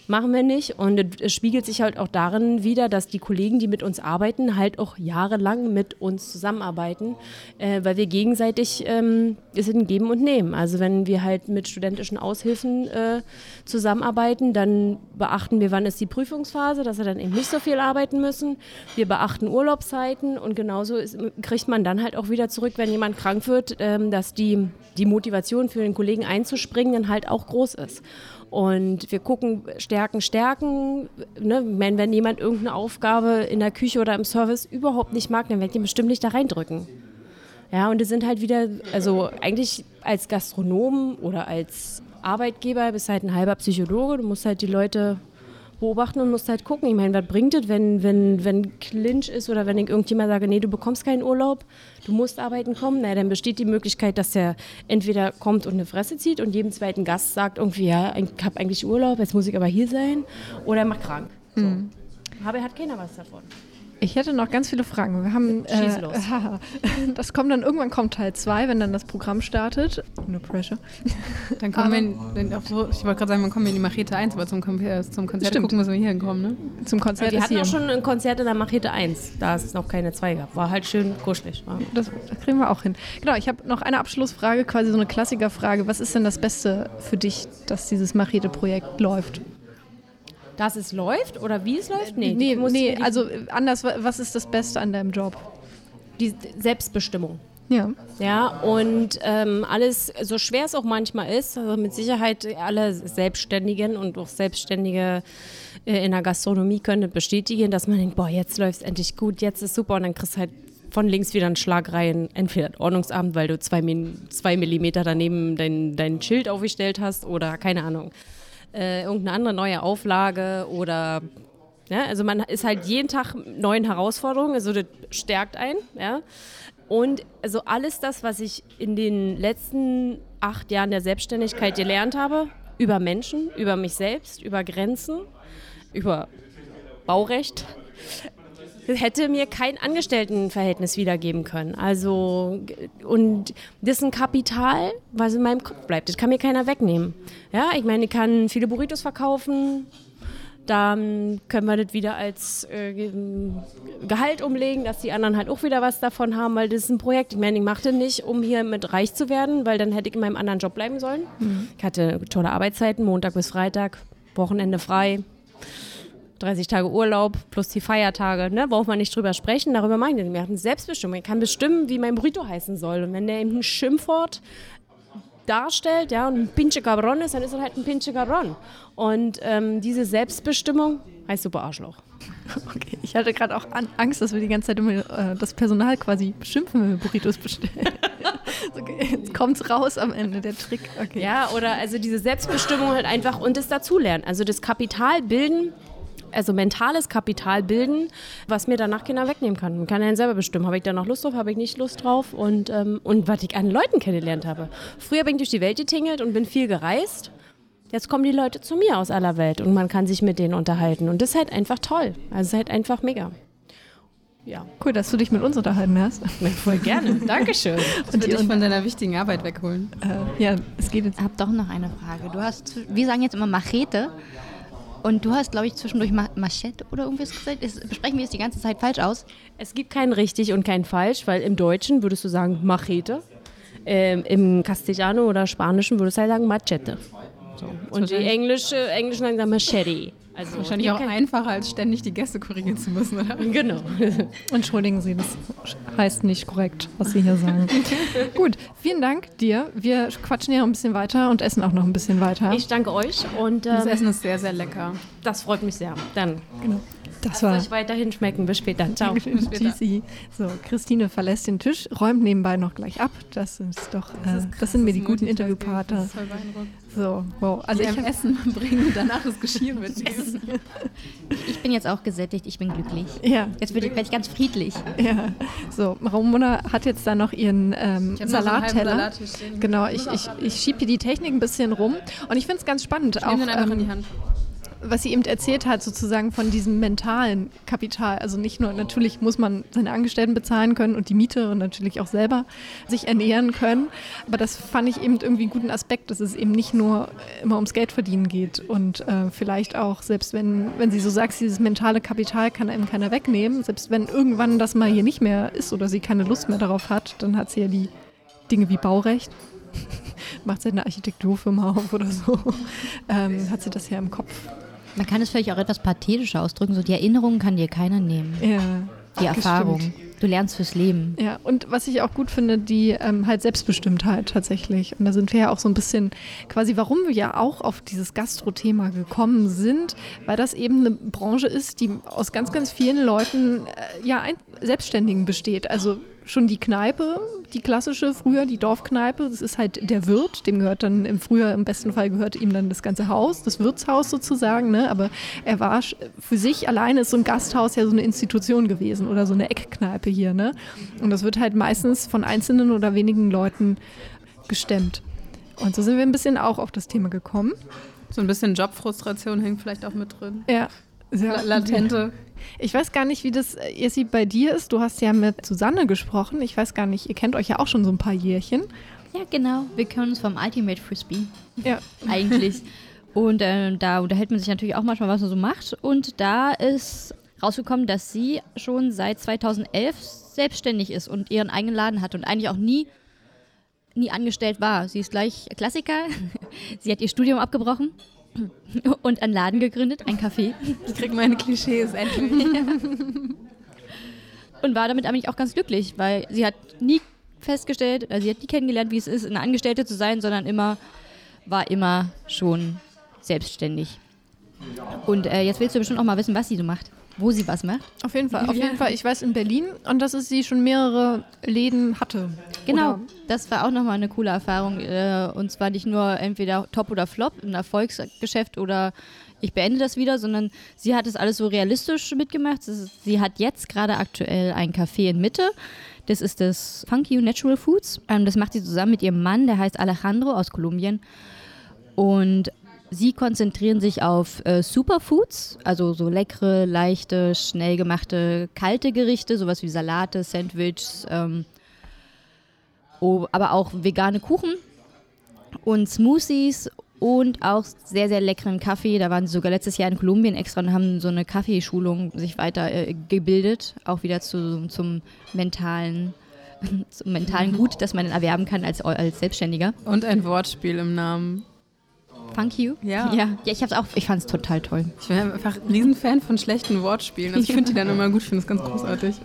machen wir nicht. Und es spiegelt sich halt auch darin wieder, dass die Kollegen, die mit uns arbeiten, halt auch jahrelang mit uns zusammenarbeiten, äh, weil wir gegenseitig ähm, ein Geben und Nehmen. Also wenn wir halt mit studentischen Aushilfen äh, zusammenarbeiten, dann beachten wir, wann ist die Prüfungsphase, dass sie dann eben nicht so viel arbeiten müssen. Wir beachten Urlaubszeiten und genauso ist, kriegt man dann halt auch wieder zurück, wenn jemand krank wird, ähm, dass die, die Motivation für den Kollegen einzuspringen dann halt auch groß ist. Und wir gucken Stärken, Stärken. Ne? Wenn, jemand irgendeine Aufgabe in der Küche oder im Service überhaupt nicht mag, dann wird ihn bestimmt nicht da reindrücken. Ja, und es sind halt wieder, also eigentlich als Gastronom oder als Arbeitgeber bist halt ein halber Psychologe. Du musst halt die Leute beobachten und musst halt gucken. Ich meine, was bringt es, wenn, wenn, wenn Clinch ist oder wenn ich irgendjemand sage, nee, du bekommst keinen Urlaub, du musst arbeiten kommen, na, dann besteht die Möglichkeit, dass der entweder kommt und eine Fresse zieht und jedem zweiten Gast sagt irgendwie, ja, ich habe eigentlich Urlaub, jetzt muss ich aber hier sein, oder er macht krank. So. Mhm. Aber hat keiner was davon. Ich hätte noch ganz viele Fragen. Wir haben, äh, los. das kommt dann irgendwann kommt Teil 2, wenn dann das Programm startet. No pressure. Dann kommen wir, in, so, ich wollte gerade sagen, man kommt in die Machete 1, aber zum, äh, zum Konzert Stimmt. gucken müssen wir hier hinkommen, ne? Zum Konzert ja, Wir hatten hier. auch schon ein Konzert in der Machete 1, da es noch keine 2 gab. War halt schön kuschelig. Das, das kriegen wir auch hin. Genau, ich habe noch eine Abschlussfrage, quasi so eine Klassikerfrage. Was ist denn das Beste für dich, dass dieses Machete-Projekt läuft? Dass es läuft oder wie es läuft? Nee, nee, nee also anders, was ist das Beste an deinem Job? Die Selbstbestimmung. Ja. Ja, und ähm, alles, so schwer es auch manchmal ist, also mit Sicherheit alle Selbstständigen und auch Selbstständige äh, in der Gastronomie können bestätigen, dass man denkt, boah, jetzt läuft es endlich gut, jetzt ist super und dann kriegst du halt von links wieder einen Schlag rein, entweder Ordnungsamt, weil du zwei, zwei Millimeter daneben dein, dein Schild aufgestellt hast oder keine Ahnung äh, irgendeine andere neue Auflage oder ja, also man ist halt jeden Tag neuen Herausforderungen, also das stärkt einen, ja. Und also alles das, was ich in den letzten acht Jahren der Selbstständigkeit gelernt habe, über Menschen, über mich selbst, über Grenzen, über Baurecht, hätte mir kein Angestelltenverhältnis wiedergeben können. Also, und das ist ein Kapital, was in meinem Kopf bleibt. Das kann mir keiner wegnehmen. Ja, ich meine, ich kann viele Burritos verkaufen, dann können wir das wieder als äh, Gehalt umlegen, dass die anderen halt auch wieder was davon haben, weil das ist ein Projekt. Ich meine, ich machte nicht, um hier mit reich zu werden, weil dann hätte ich in meinem anderen Job bleiben sollen. Mhm. Ich hatte tolle Arbeitszeiten, Montag bis Freitag, Wochenende frei. 30 Tage Urlaub plus die Feiertage, ne, braucht man nicht drüber sprechen, darüber meine ich. Wir hatten Selbstbestimmung. Ich kann bestimmen, wie mein Burrito heißen soll. Und wenn der eben ein Schimpfwort darstellt, ja, und ein Pinche Cabron ist, dann ist er halt ein Pinche Cabron. Und ähm, diese Selbstbestimmung heißt super Arschloch. Okay, ich hatte gerade auch Angst, dass wir die ganze Zeit immer äh, das Personal quasi beschimpfen, wenn wir Burritos bestellen. okay, jetzt kommt's raus am Ende, der Trick. Okay. Ja, oder also diese Selbstbestimmung halt einfach und das Dazulernen. Also das Kapital bilden also mentales Kapital bilden, was mir danach Kinder wegnehmen kann. Man kann ja selber bestimmen, habe ich da noch Lust drauf, habe ich nicht Lust drauf und, ähm, und was ich an Leuten kennengelernt habe. Früher bin ich durch die Welt getingelt und bin viel gereist. Jetzt kommen die Leute zu mir aus aller Welt und man kann sich mit denen unterhalten und das ist halt einfach toll. Also es ist halt einfach mega. Ja. Cool, dass du dich mit uns unterhalten hast. Ja, voll gerne. Dankeschön. Das und dich von deiner wichtigen Arbeit wegholen. Äh, ja, es geht jetzt. Ich habe doch noch eine Frage. Du hast, wir sagen jetzt immer Machete. Und du hast, glaube ich, zwischendurch Ma Machete oder irgendwas gesagt. Ist, besprechen wir es die ganze Zeit falsch aus? Es gibt kein richtig und kein falsch, weil im Deutschen würdest du sagen Machete. Ähm, Im Castellano oder Spanischen würdest du halt sagen Machete. So. Und die Englische, Englischen sagen Machete. Also wahrscheinlich auch einfacher, als ständig die Gäste korrigieren zu müssen, oder? Genau. Entschuldigen Sie, das heißt nicht korrekt, was Sie hier sagen. Gut, vielen Dank dir. Wir quatschen ja noch ein bisschen weiter und essen auch noch ein bisschen weiter. Ich danke euch und ähm, das Essen ist sehr, sehr lecker. Das freut mich sehr. Dann. Genau. Das Lasst euch weiterhin schmecken. Bis später. Ciao. Bis später. So, Christine verlässt den Tisch, räumt nebenbei noch gleich ab. Das ist doch, das, ist äh, das sind mir die guten Interviewpartner. So, wow. Also ich Essen bringen und danach das Geschirr mitnehmen. Ich bin jetzt auch gesättigt, ich bin glücklich. Ja. Jetzt werde ich ganz friedlich. Ja. So, Ramona hat jetzt da noch ihren ähm, Salatteller. Genau, ich, ich, ich schiebe hier die Technik ein bisschen rum und ich finde es ganz spannend. Ich nehme den einfach ähm, in die Hand was sie eben erzählt hat, sozusagen von diesem mentalen Kapital. Also nicht nur, natürlich muss man seine Angestellten bezahlen können und die Miete und natürlich auch selber sich ernähren können. Aber das fand ich eben irgendwie einen guten Aspekt, dass es eben nicht nur immer ums Geld verdienen geht. Und äh, vielleicht auch, selbst wenn, wenn sie so sagt, dieses mentale Kapital kann einem keiner wegnehmen, selbst wenn irgendwann das mal hier nicht mehr ist oder sie keine Lust mehr darauf hat, dann hat sie ja die Dinge wie Baurecht macht sie eine Architekturfirma auf oder so, ähm, hat sie das ja im Kopf. Man kann es vielleicht auch etwas pathetischer ausdrücken, so die Erinnerungen kann dir keiner nehmen. Ja. Die Erfahrung. Gestimmt. Du lernst fürs Leben. Ja, und was ich auch gut finde, die ähm, halt Selbstbestimmtheit tatsächlich. Und da sind wir ja auch so ein bisschen quasi, warum wir ja auch auf dieses Gastro-Thema gekommen sind, weil das eben eine Branche ist, die aus ganz, ganz vielen Leuten, äh, ja, ein, Selbstständigen besteht. Also schon die Kneipe, die klassische früher, die Dorfkneipe. Das ist halt der Wirt, dem gehört dann im Frühjahr, im besten Fall gehört ihm dann das ganze Haus, das Wirtshaus sozusagen. Ne? Aber er war für sich alleine ist so ein Gasthaus ja so eine Institution gewesen oder so eine Eckkneipe hier. Ne? Und das wird halt meistens von einzelnen oder wenigen Leuten gestemmt. Und so sind wir ein bisschen auch auf das Thema gekommen. So ein bisschen Jobfrustration hängt vielleicht auch mit drin. Ja. Sehr latente. Ich weiß gar nicht, wie das Jessi bei dir ist. Du hast ja mit Susanne gesprochen. Ich weiß gar nicht, ihr kennt euch ja auch schon so ein paar Jährchen. Ja, genau. Wir kennen uns vom Ultimate Frisbee. Ja. Eigentlich. Und äh, da unterhält man sich natürlich auch manchmal, was man so macht. Und da ist rausgekommen, dass sie schon seit 2011 selbstständig ist und ihren eigenen Laden hat und eigentlich auch nie, nie angestellt war. Sie ist gleich Klassiker. sie hat ihr Studium abgebrochen und einen Laden gegründet, ein Café. Ich krieg meine Klischees endlich. und war damit eigentlich auch ganz glücklich, weil sie hat nie festgestellt, also sie hat nie kennengelernt, wie es ist, eine Angestellte zu sein, sondern immer war immer schon selbstständig. Und äh, jetzt willst du bestimmt auch mal wissen, was sie so macht wo sie was macht? Auf jeden Fall, auf jeden Fall. Ich weiß in Berlin und dass es sie schon mehrere Läden hatte. Genau, oder? das war auch nochmal eine coole Erfahrung. Äh, und zwar nicht nur entweder Top oder Flop, ein Erfolgsgeschäft oder ich beende das wieder, sondern sie hat es alles so realistisch mitgemacht. Sie hat jetzt gerade aktuell ein Café in Mitte. Das ist das Funky Natural Foods. Ähm, das macht sie zusammen mit ihrem Mann, der heißt Alejandro aus Kolumbien. Und Sie konzentrieren sich auf äh, Superfoods, also so leckere, leichte, schnell gemachte, kalte Gerichte, sowas wie Salate, Sandwiches, ähm, oh, aber auch vegane Kuchen und Smoothies und auch sehr, sehr leckeren Kaffee. Da waren sie sogar letztes Jahr in Kolumbien extra und haben so eine Kaffeeschulung sich weiter äh, gebildet, auch wieder zu, zum mentalen zum mentalen Gut, das man erwerben kann als, als Selbstständiger. Und ein Wortspiel im Namen. Funk You? Ja. Ja, ja ich, ich fand es total toll. Ich bin einfach ein Riesenfan von schlechten Wortspielen. Also ich finde die dann immer gut, ich finde es ganz großartig.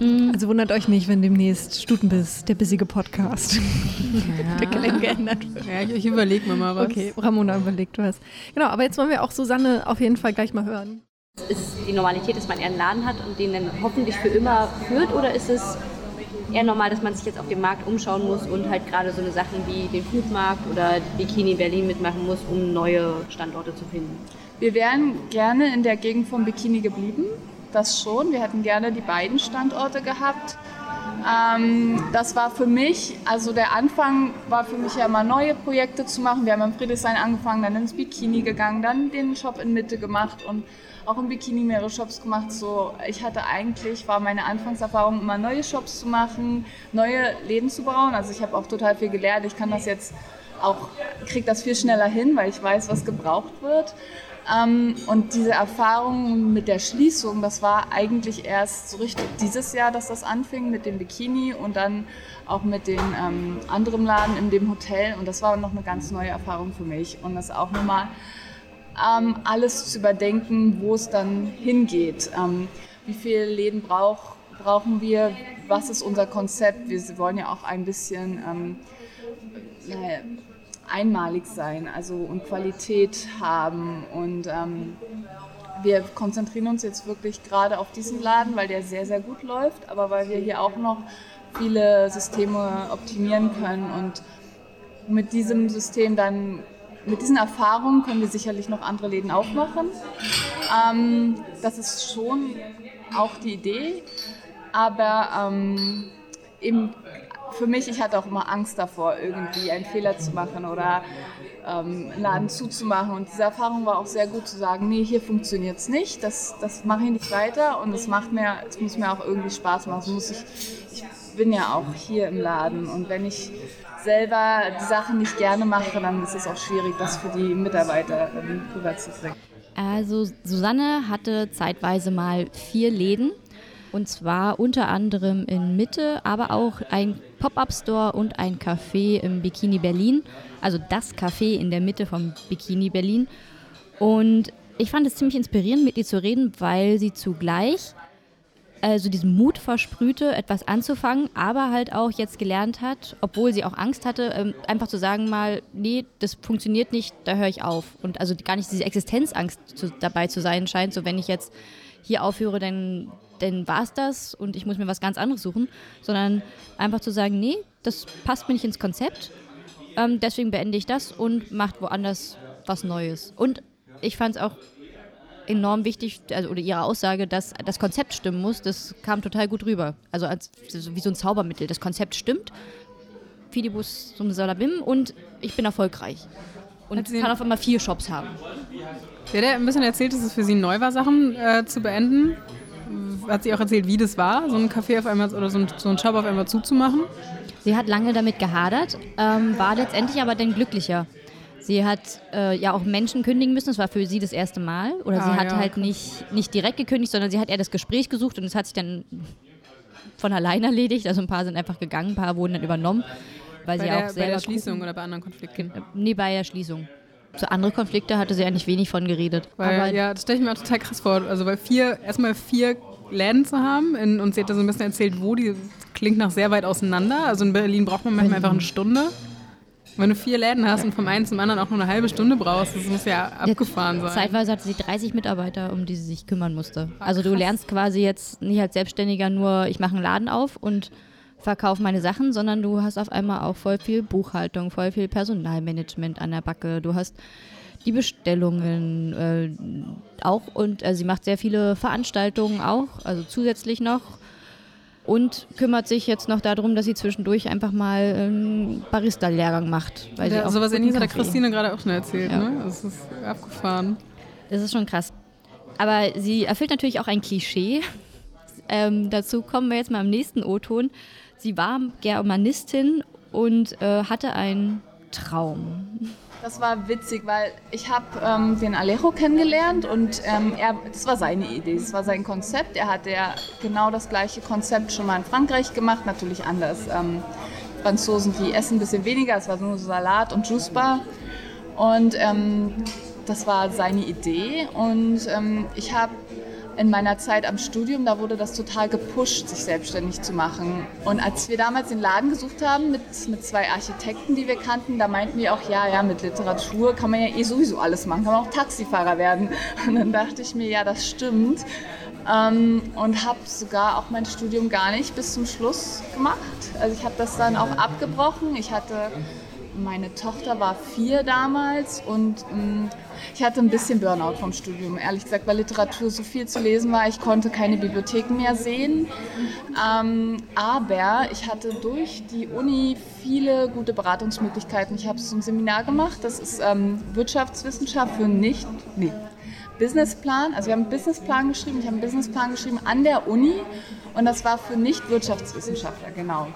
Mm. Also wundert euch nicht, wenn demnächst Stutenbiss, der bissige Podcast, ja. der Kalender geändert wird. Ja, ich, ich überlege mir mal was. Okay, Ramona überlegt was. Genau, aber jetzt wollen wir auch Susanne auf jeden Fall gleich mal hören. Ist die Normalität, dass man eher einen Laden hat und den dann hoffentlich für immer führt oder ist es eher normal, dass man sich jetzt auf dem Markt umschauen muss und halt gerade so eine Sachen wie den Foodmarkt oder Bikini Berlin mitmachen muss, um neue Standorte zu finden. Wir wären gerne in der Gegend vom Bikini geblieben, das schon. Wir hätten gerne die beiden Standorte gehabt. Ähm, das war für mich, also der Anfang war für mich ja immer neue Projekte zu machen. Wir haben im Friedrichshain angefangen, dann ins Bikini gegangen, dann den Shop in Mitte gemacht und auch im Bikini mehrere Shops gemacht. So, ich hatte eigentlich, war meine Anfangserfahrung immer neue Shops zu machen, neue Läden zu bauen. Also ich habe auch total viel gelernt. Ich kann das jetzt auch, kriege das viel schneller hin, weil ich weiß, was gebraucht wird. Ähm, und diese Erfahrung mit der Schließung, das war eigentlich erst so richtig dieses Jahr, dass das anfing mit dem Bikini und dann auch mit dem ähm, anderen Laden in dem Hotel. Und das war noch eine ganz neue Erfahrung für mich. Und das auch nochmal ähm, alles zu überdenken, wo es dann hingeht. Ähm, wie viele Läden brauch, brauchen wir? Was ist unser Konzept? Wir wollen ja auch ein bisschen ähm, naja, einmalig sein also, und Qualität haben. Und ähm, wir konzentrieren uns jetzt wirklich gerade auf diesen Laden, weil der sehr, sehr gut läuft, aber weil wir hier auch noch viele Systeme optimieren können und mit diesem System dann mit diesen Erfahrungen können wir sicherlich noch andere Läden aufmachen. Ähm, das ist schon auch die Idee, aber ähm, eben für mich, ich hatte auch immer Angst davor, irgendwie einen Fehler zu machen oder ähm, einen Laden zuzumachen. Und diese Erfahrung war auch sehr gut zu sagen, nee, hier funktioniert es nicht, das, das mache ich nicht weiter und es macht mir, es muss mir auch irgendwie Spaß machen. muss ich, ich bin ja auch hier im Laden und wenn ich selber die Sachen nicht gerne mache, dann ist es auch schwierig, das für die Mitarbeiter ähm, rüberzubringen. Also Susanne hatte zeitweise mal vier Läden und zwar unter anderem in Mitte, aber auch ein Pop-up-Store und ein Café im Bikini Berlin. Also das Café in der Mitte vom Bikini Berlin. Und ich fand es ziemlich inspirierend, mit ihr zu reden, weil sie zugleich also diesen Mut versprühte, etwas anzufangen, aber halt auch jetzt gelernt hat, obwohl sie auch Angst hatte, ähm, einfach zu sagen mal, nee, das funktioniert nicht, da höre ich auf. Und also gar nicht diese Existenzangst zu, dabei zu sein scheint, so wenn ich jetzt hier aufhöre, dann, dann war es das und ich muss mir was ganz anderes suchen, sondern einfach zu sagen, nee, das passt mir nicht ins Konzept, ähm, deswegen beende ich das und macht woanders was Neues. Und ich fand es auch enorm wichtig, also oder ihre Aussage, dass das Konzept stimmen muss, das kam total gut rüber. Also als, wie so ein Zaubermittel. Das Konzept stimmt, Fidibus zum Salabim und ich bin erfolgreich. Und kann auf einmal vier Shops haben. Sie hat ja ein bisschen erzählt, dass es für sie neu war, Sachen äh, zu beenden. Hat sie auch erzählt, wie das war, so ein Café auf einmal oder so ein, so ein Shop auf einmal zuzumachen? Sie hat lange damit gehadert, ähm, war letztendlich aber dann glücklicher. Sie hat äh, ja auch Menschen kündigen müssen. Das war für sie das erste Mal. Oder ah, sie hat ja, halt nicht, nicht direkt gekündigt, sondern sie hat eher das Gespräch gesucht und es hat sich dann von allein erledigt. Also ein paar sind einfach gegangen, ein paar wurden dann übernommen. Weil bei sie der, auch selber bei der Schließung oder bei anderen Konflikten? Nee, bei der Schließung. Zu anderen Konflikte hatte sie eigentlich wenig von geredet. Weil, Aber ja, das stelle ich mir auch total krass vor. Also weil vier, erstmal vier Läden zu haben in, und sie hat da so ein bisschen erzählt, wo die klingt nach sehr weit auseinander. Also in Berlin braucht man manchmal einfach eine Stunde. Wenn du vier Läden hast und vom einen zum anderen auch nur eine halbe Stunde brauchst, das muss ja abgefahren sein. Zeitweise hatte sie 30 Mitarbeiter, um die sie sich kümmern musste. Also du lernst quasi jetzt nicht als Selbstständiger nur, ich mache einen Laden auf und verkaufe meine Sachen, sondern du hast auf einmal auch voll viel Buchhaltung, voll viel Personalmanagement an der Backe. Du hast die Bestellungen äh, auch und äh, sie macht sehr viele Veranstaltungen auch, also zusätzlich noch und kümmert sich jetzt noch darum, dass sie zwischendurch einfach mal einen Barista-Lehrgang macht. Weil ja, sowas ähnliches hat Christine gerade auch schon erzählt, ja. ne? Das ist abgefahren. Das ist schon krass. Aber sie erfüllt natürlich auch ein Klischee. Ähm, dazu kommen wir jetzt mal im nächsten O-Ton. Sie war Germanistin und äh, hatte einen Traum. Das war witzig, weil ich habe ähm, den Alejo kennengelernt und ähm, er, das war seine Idee, das war sein Konzept. Er hatte ja genau das gleiche Konzept schon mal in Frankreich gemacht, natürlich anders. Ähm, Franzosen, die essen ein bisschen weniger, es war nur Salat und Juicebar. Und ähm, das war seine Idee und ähm, ich habe in meiner Zeit am Studium, da wurde das total gepusht, sich selbstständig zu machen. Und als wir damals den Laden gesucht haben mit, mit zwei Architekten, die wir kannten, da meinten wir auch, ja, ja, mit Literatur kann man ja eh sowieso alles machen, kann man auch Taxifahrer werden. Und dann dachte ich mir, ja, das stimmt. Ähm, und habe sogar auch mein Studium gar nicht bis zum Schluss gemacht. Also ich habe das dann auch abgebrochen. Ich hatte meine Tochter war vier damals und ähm, ich hatte ein bisschen Burnout vom Studium, ehrlich gesagt, weil Literatur so viel zu lesen war. Ich konnte keine Bibliotheken mehr sehen. Ähm, aber ich hatte durch die Uni viele gute Beratungsmöglichkeiten. Ich habe so ein Seminar gemacht, das ist ähm, Wirtschaftswissenschaft für nicht, nee, Businessplan. Also wir haben einen Businessplan geschrieben, ich habe einen Businessplan geschrieben an der Uni und das war für Nicht-Wirtschaftswissenschaftler, genau.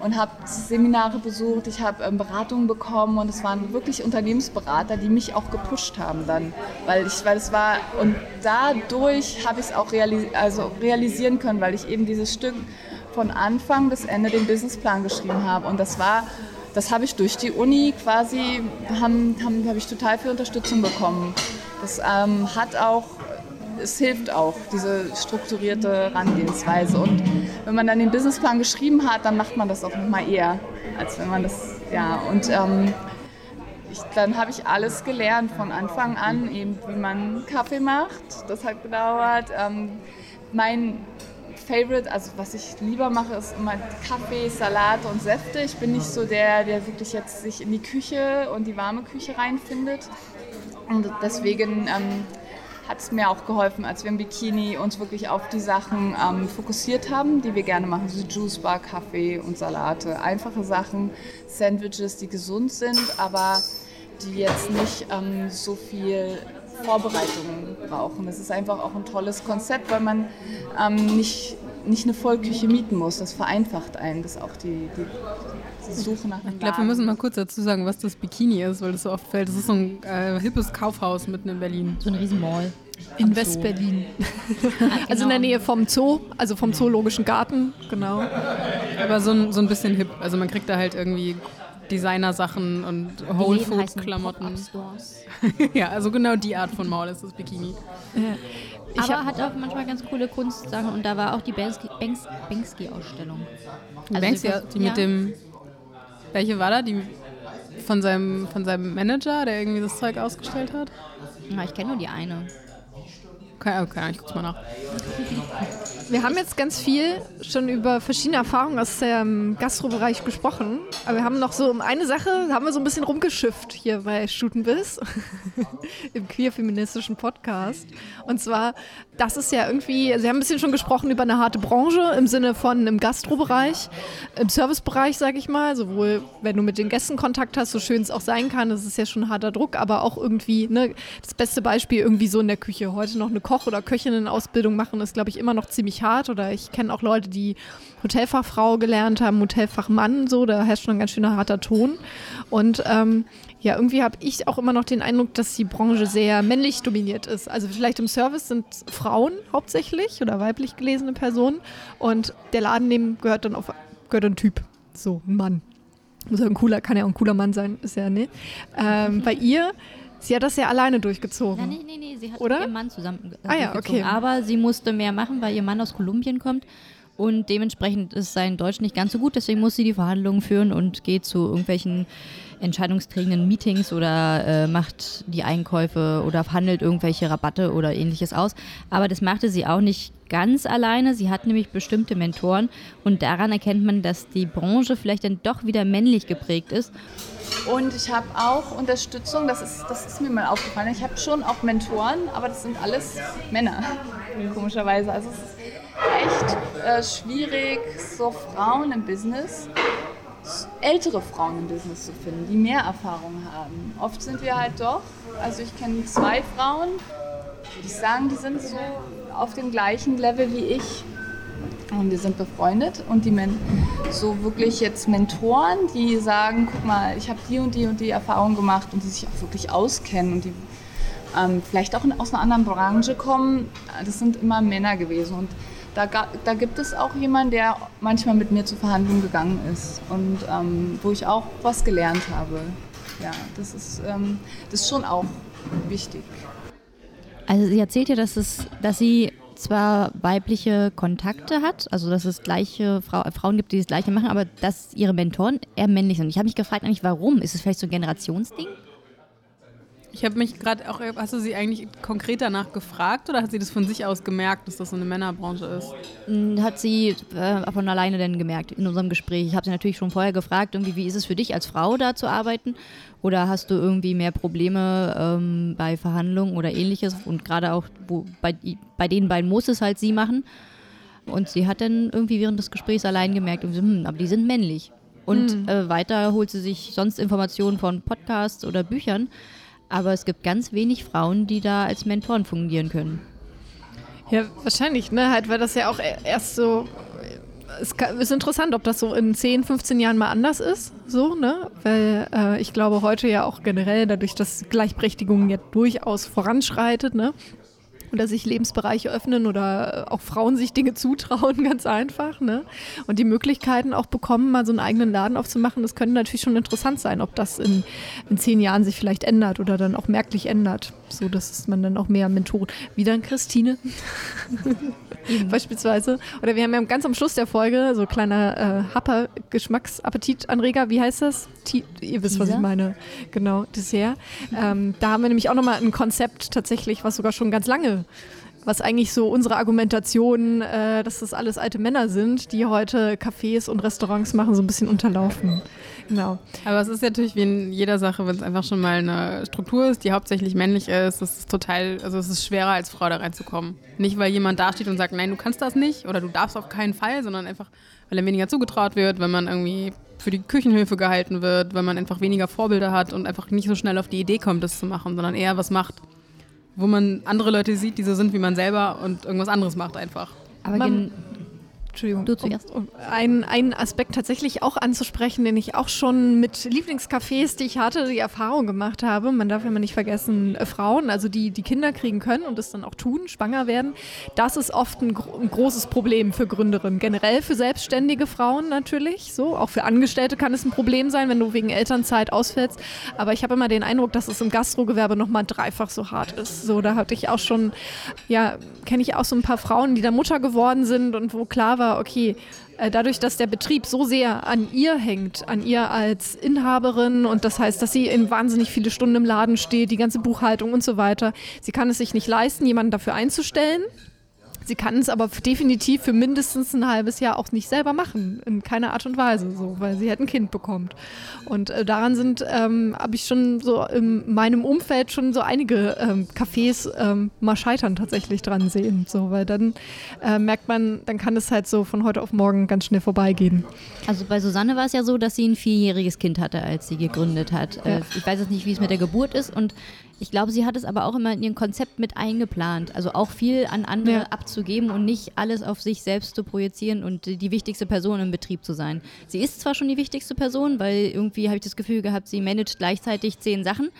Und habe Seminare besucht, ich habe ähm, Beratungen bekommen und es waren wirklich Unternehmensberater, die mich auch gepusht haben dann. Weil ich, weil es war, und dadurch habe ich es auch realis also realisieren können, weil ich eben dieses Stück von Anfang bis Ende den Businessplan geschrieben habe. Und das war das habe ich durch die Uni quasi, habe hab ich total viel Unterstützung bekommen. Das ähm, hat auch, es hilft auch, diese strukturierte Herangehensweise. Und wenn man dann den Businessplan geschrieben hat, dann macht man das auch nochmal eher, als wenn man das, ja, und ähm, ich, dann habe ich alles gelernt von Anfang an, eben wie man Kaffee macht. Das hat gedauert. Ähm, mein Favorite, also was ich lieber mache, ist immer Kaffee, Salate und Säfte. Ich bin nicht so der, der wirklich jetzt sich in die Küche und die warme Küche reinfindet. Und deswegen ähm, hat es mir auch geholfen, als wir im Bikini uns wirklich auf die Sachen ähm, fokussiert haben, die wir gerne machen, so Juice Bar, Kaffee und Salate. Einfache Sachen, Sandwiches, die gesund sind, aber die jetzt nicht ähm, so viel Vorbereitungen brauchen. Das ist einfach auch ein tolles Konzept, weil man ähm, nicht, nicht eine Vollküche mieten muss. Das vereinfacht einen, das auch die, die, die Suche nach einem Ich glaube, wir müssen mal kurz dazu sagen, was das Bikini ist, weil das so oft fällt. Das ist so ein äh, hippes Kaufhaus mitten in Berlin. So ein Riesenmall. In West-Berlin. also in der Nähe vom Zoo, also vom Zoologischen Garten, genau. Aber so ein, so ein bisschen hip. Also man kriegt da halt irgendwie Designer-Sachen und Whole Food-Klamotten. ja, also genau die Art von Maul ist das Bikini. Ja. Ich Aber hat auch manchmal ganz coole Kunstsachen und da war auch die Banksy-Ausstellung. Also Banksy, die, die mit dem. Welche war da? Die von seinem, von seinem Manager, der irgendwie das Zeug ausgestellt hat? Ja, ich kenne nur die eine. Okay, okay, ich guck's mal nach. Wir haben jetzt ganz viel schon über verschiedene Erfahrungen aus dem Gastrobereich gesprochen. Aber wir haben noch so um eine Sache, haben wir so ein bisschen rumgeschifft hier bei Stutenbiss im queer-feministischen Podcast. Und zwar, das ist ja irgendwie, Sie haben ein bisschen schon gesprochen über eine harte Branche im Sinne von im Gastrobereich, im Servicebereich, sage ich mal. Sowohl, wenn du mit den Gästen Kontakt hast, so schön es auch sein kann, das ist ja schon harter Druck, aber auch irgendwie, ne, das beste Beispiel irgendwie so in der Küche. Heute noch eine Koch- oder Köchinnen-Ausbildung machen, ist, glaube ich, immer noch ziemlich hart. Oder ich kenne auch Leute, die Hotelfachfrau gelernt haben, Hotelfachmann, so, da herrscht schon ein ganz schöner harter Ton. Und ähm, ja, irgendwie habe ich auch immer noch den Eindruck, dass die Branche sehr männlich dominiert ist. Also vielleicht im Service sind Frauen hauptsächlich oder weiblich gelesene Personen und der Laden neben gehört dann auf gehört ein Typ, so ein Mann. Muss ja ein cooler, kann ja auch ein cooler Mann sein, ist ja ne. Ähm, bei ihr Sie hat das ja alleine durchgezogen. Nein, nee, nee, nee. Sie hat Oder? mit ihrem Mann zusammen ah, ja, okay. Aber sie musste mehr machen, weil ihr Mann aus Kolumbien kommt. Und dementsprechend ist sein Deutsch nicht ganz so gut. Deswegen muss sie die Verhandlungen führen und geht zu irgendwelchen entscheidungsträgenden Meetings oder äh, macht die Einkäufe oder verhandelt irgendwelche Rabatte oder ähnliches aus. Aber das machte sie auch nicht ganz alleine. Sie hat nämlich bestimmte Mentoren und daran erkennt man, dass die Branche vielleicht dann doch wieder männlich geprägt ist. Und ich habe auch Unterstützung, das ist, das ist mir mal aufgefallen. Ich habe schon auch Mentoren, aber das sind alles Männer, komischerweise. Also es ist echt äh, schwierig, so Frauen im Business ältere Frauen im Business zu finden, die mehr Erfahrung haben. Oft sind wir halt doch, also ich kenne zwei Frauen, würde ich sagen, die sind so auf dem gleichen Level wie ich. Und wir sind befreundet und die Men so wirklich jetzt Mentoren, die sagen, guck mal, ich habe die und die und die Erfahrung gemacht und die sich auch wirklich auskennen und die ähm, vielleicht auch in, aus einer anderen Branche kommen, das sind immer Männer gewesen. Und da, da gibt es auch jemanden, der manchmal mit mir zur Verhandlung gegangen ist und ähm, wo ich auch was gelernt habe. Ja, das ist, ähm, das ist schon auch wichtig. Also sie erzählt ja, dass, es, dass sie zwar weibliche Kontakte hat, also dass es gleiche Frau, Frauen gibt, die das Gleiche machen, aber dass ihre Mentoren eher männlich sind. Ich habe mich gefragt eigentlich, warum? Ist es vielleicht so ein Generationsding? Ich habe mich gerade auch, hast du sie eigentlich konkret danach gefragt oder hat sie das von sich aus gemerkt, dass das so eine Männerbranche ist? Hm, hat sie äh, von alleine denn gemerkt in unserem Gespräch. Ich habe sie natürlich schon vorher gefragt, irgendwie, wie ist es für dich als Frau da zu arbeiten? Oder hast du irgendwie mehr Probleme ähm, bei Verhandlungen oder ähnliches? Und gerade auch wo, bei, bei den beiden muss es halt sie machen. Und sie hat dann irgendwie während des Gesprächs allein gemerkt, hm, aber die sind männlich. Und mhm. äh, weiter holt sie sich sonst Informationen von Podcasts oder Büchern. Aber es gibt ganz wenig Frauen, die da als Mentoren fungieren können. Ja, wahrscheinlich, ne? Halt, weil das ja auch erst so. Es ist interessant, ob das so in 10, 15 Jahren mal anders ist, so, ne? Weil äh, ich glaube heute ja auch generell, dadurch, dass Gleichberechtigung ja durchaus voranschreitet, ne? Oder sich Lebensbereiche öffnen oder auch Frauen sich Dinge zutrauen, ganz einfach. Ne? Und die Möglichkeiten auch bekommen, mal so einen eigenen Laden aufzumachen, das könnte natürlich schon interessant sein, ob das in, in zehn Jahren sich vielleicht ändert oder dann auch merklich ändert, so dass man dann auch mehr Mentoren, wie dann Christine beispielsweise. Oder wir haben ja ganz am Schluss der Folge so kleiner äh, Happer, Geschmacksappetitanreger, wie heißt das? T ihr wisst, was ich meine. Genau, Dessert. Ähm, da haben wir nämlich auch nochmal ein Konzept tatsächlich, was sogar schon ganz lange was eigentlich so unsere Argumentation, äh, dass das alles alte Männer sind, die heute Cafés und Restaurants machen, so ein bisschen unterlaufen. Genau. Aber es ist natürlich wie in jeder Sache, wenn es einfach schon mal eine Struktur ist, die hauptsächlich männlich ist, es ist total, also es ist schwerer als Frau da reinzukommen. Nicht, weil jemand dasteht und sagt, nein, du kannst das nicht oder du darfst auf keinen Fall, sondern einfach, weil er weniger zugetraut wird, wenn man irgendwie für die Küchenhilfe gehalten wird, weil man einfach weniger Vorbilder hat und einfach nicht so schnell auf die Idee kommt, das zu machen, sondern eher was macht, wo man andere Leute sieht, die so sind wie man selber und irgendwas anderes macht einfach. Aber man, Entschuldigung. Du zuerst. Um, um einen, einen Aspekt tatsächlich auch anzusprechen, den ich auch schon mit Lieblingscafés, die ich hatte, die Erfahrung gemacht habe. Man darf immer nicht vergessen, äh, Frauen, also die, die Kinder kriegen können und das dann auch tun, schwanger werden. Das ist oft ein, ein großes Problem für Gründerinnen. Generell für selbstständige Frauen natürlich. So, auch für Angestellte kann es ein Problem sein, wenn du wegen Elternzeit ausfällst. Aber ich habe immer den Eindruck, dass es im Gastrogewerbe nochmal dreifach so hart ist. So, da hatte ich auch schon, ja, kenne ich auch so ein paar Frauen, die da Mutter geworden sind und wo klar war, okay, äh, dadurch, dass der Betrieb so sehr an ihr hängt, an ihr als Inhaberin und das heißt, dass sie in wahnsinnig viele Stunden im Laden steht, die ganze Buchhaltung und so weiter, sie kann es sich nicht leisten, jemanden dafür einzustellen. Sie kann es aber definitiv für mindestens ein halbes Jahr auch nicht selber machen, in keiner Art und Weise, so, weil sie halt ein Kind bekommt. Und äh, daran sind, ähm, habe ich schon so in meinem Umfeld schon so einige ähm, Cafés ähm, mal scheitern tatsächlich dran sehen, so, weil dann äh, merkt man, dann kann es halt so von heute auf morgen ganz schnell vorbeigehen. Also bei Susanne war es ja so, dass sie ein vierjähriges Kind hatte, als sie gegründet hat. Ja. Äh, ich weiß jetzt nicht, wie es mit der Geburt ist und ich glaube, sie hat es aber auch immer in ihrem Konzept mit eingeplant. Also auch viel an andere ja. abzugeben und nicht alles auf sich selbst zu projizieren und die wichtigste Person im Betrieb zu sein. Sie ist zwar schon die wichtigste Person, weil irgendwie habe ich das Gefühl gehabt, sie managt gleichzeitig zehn Sachen,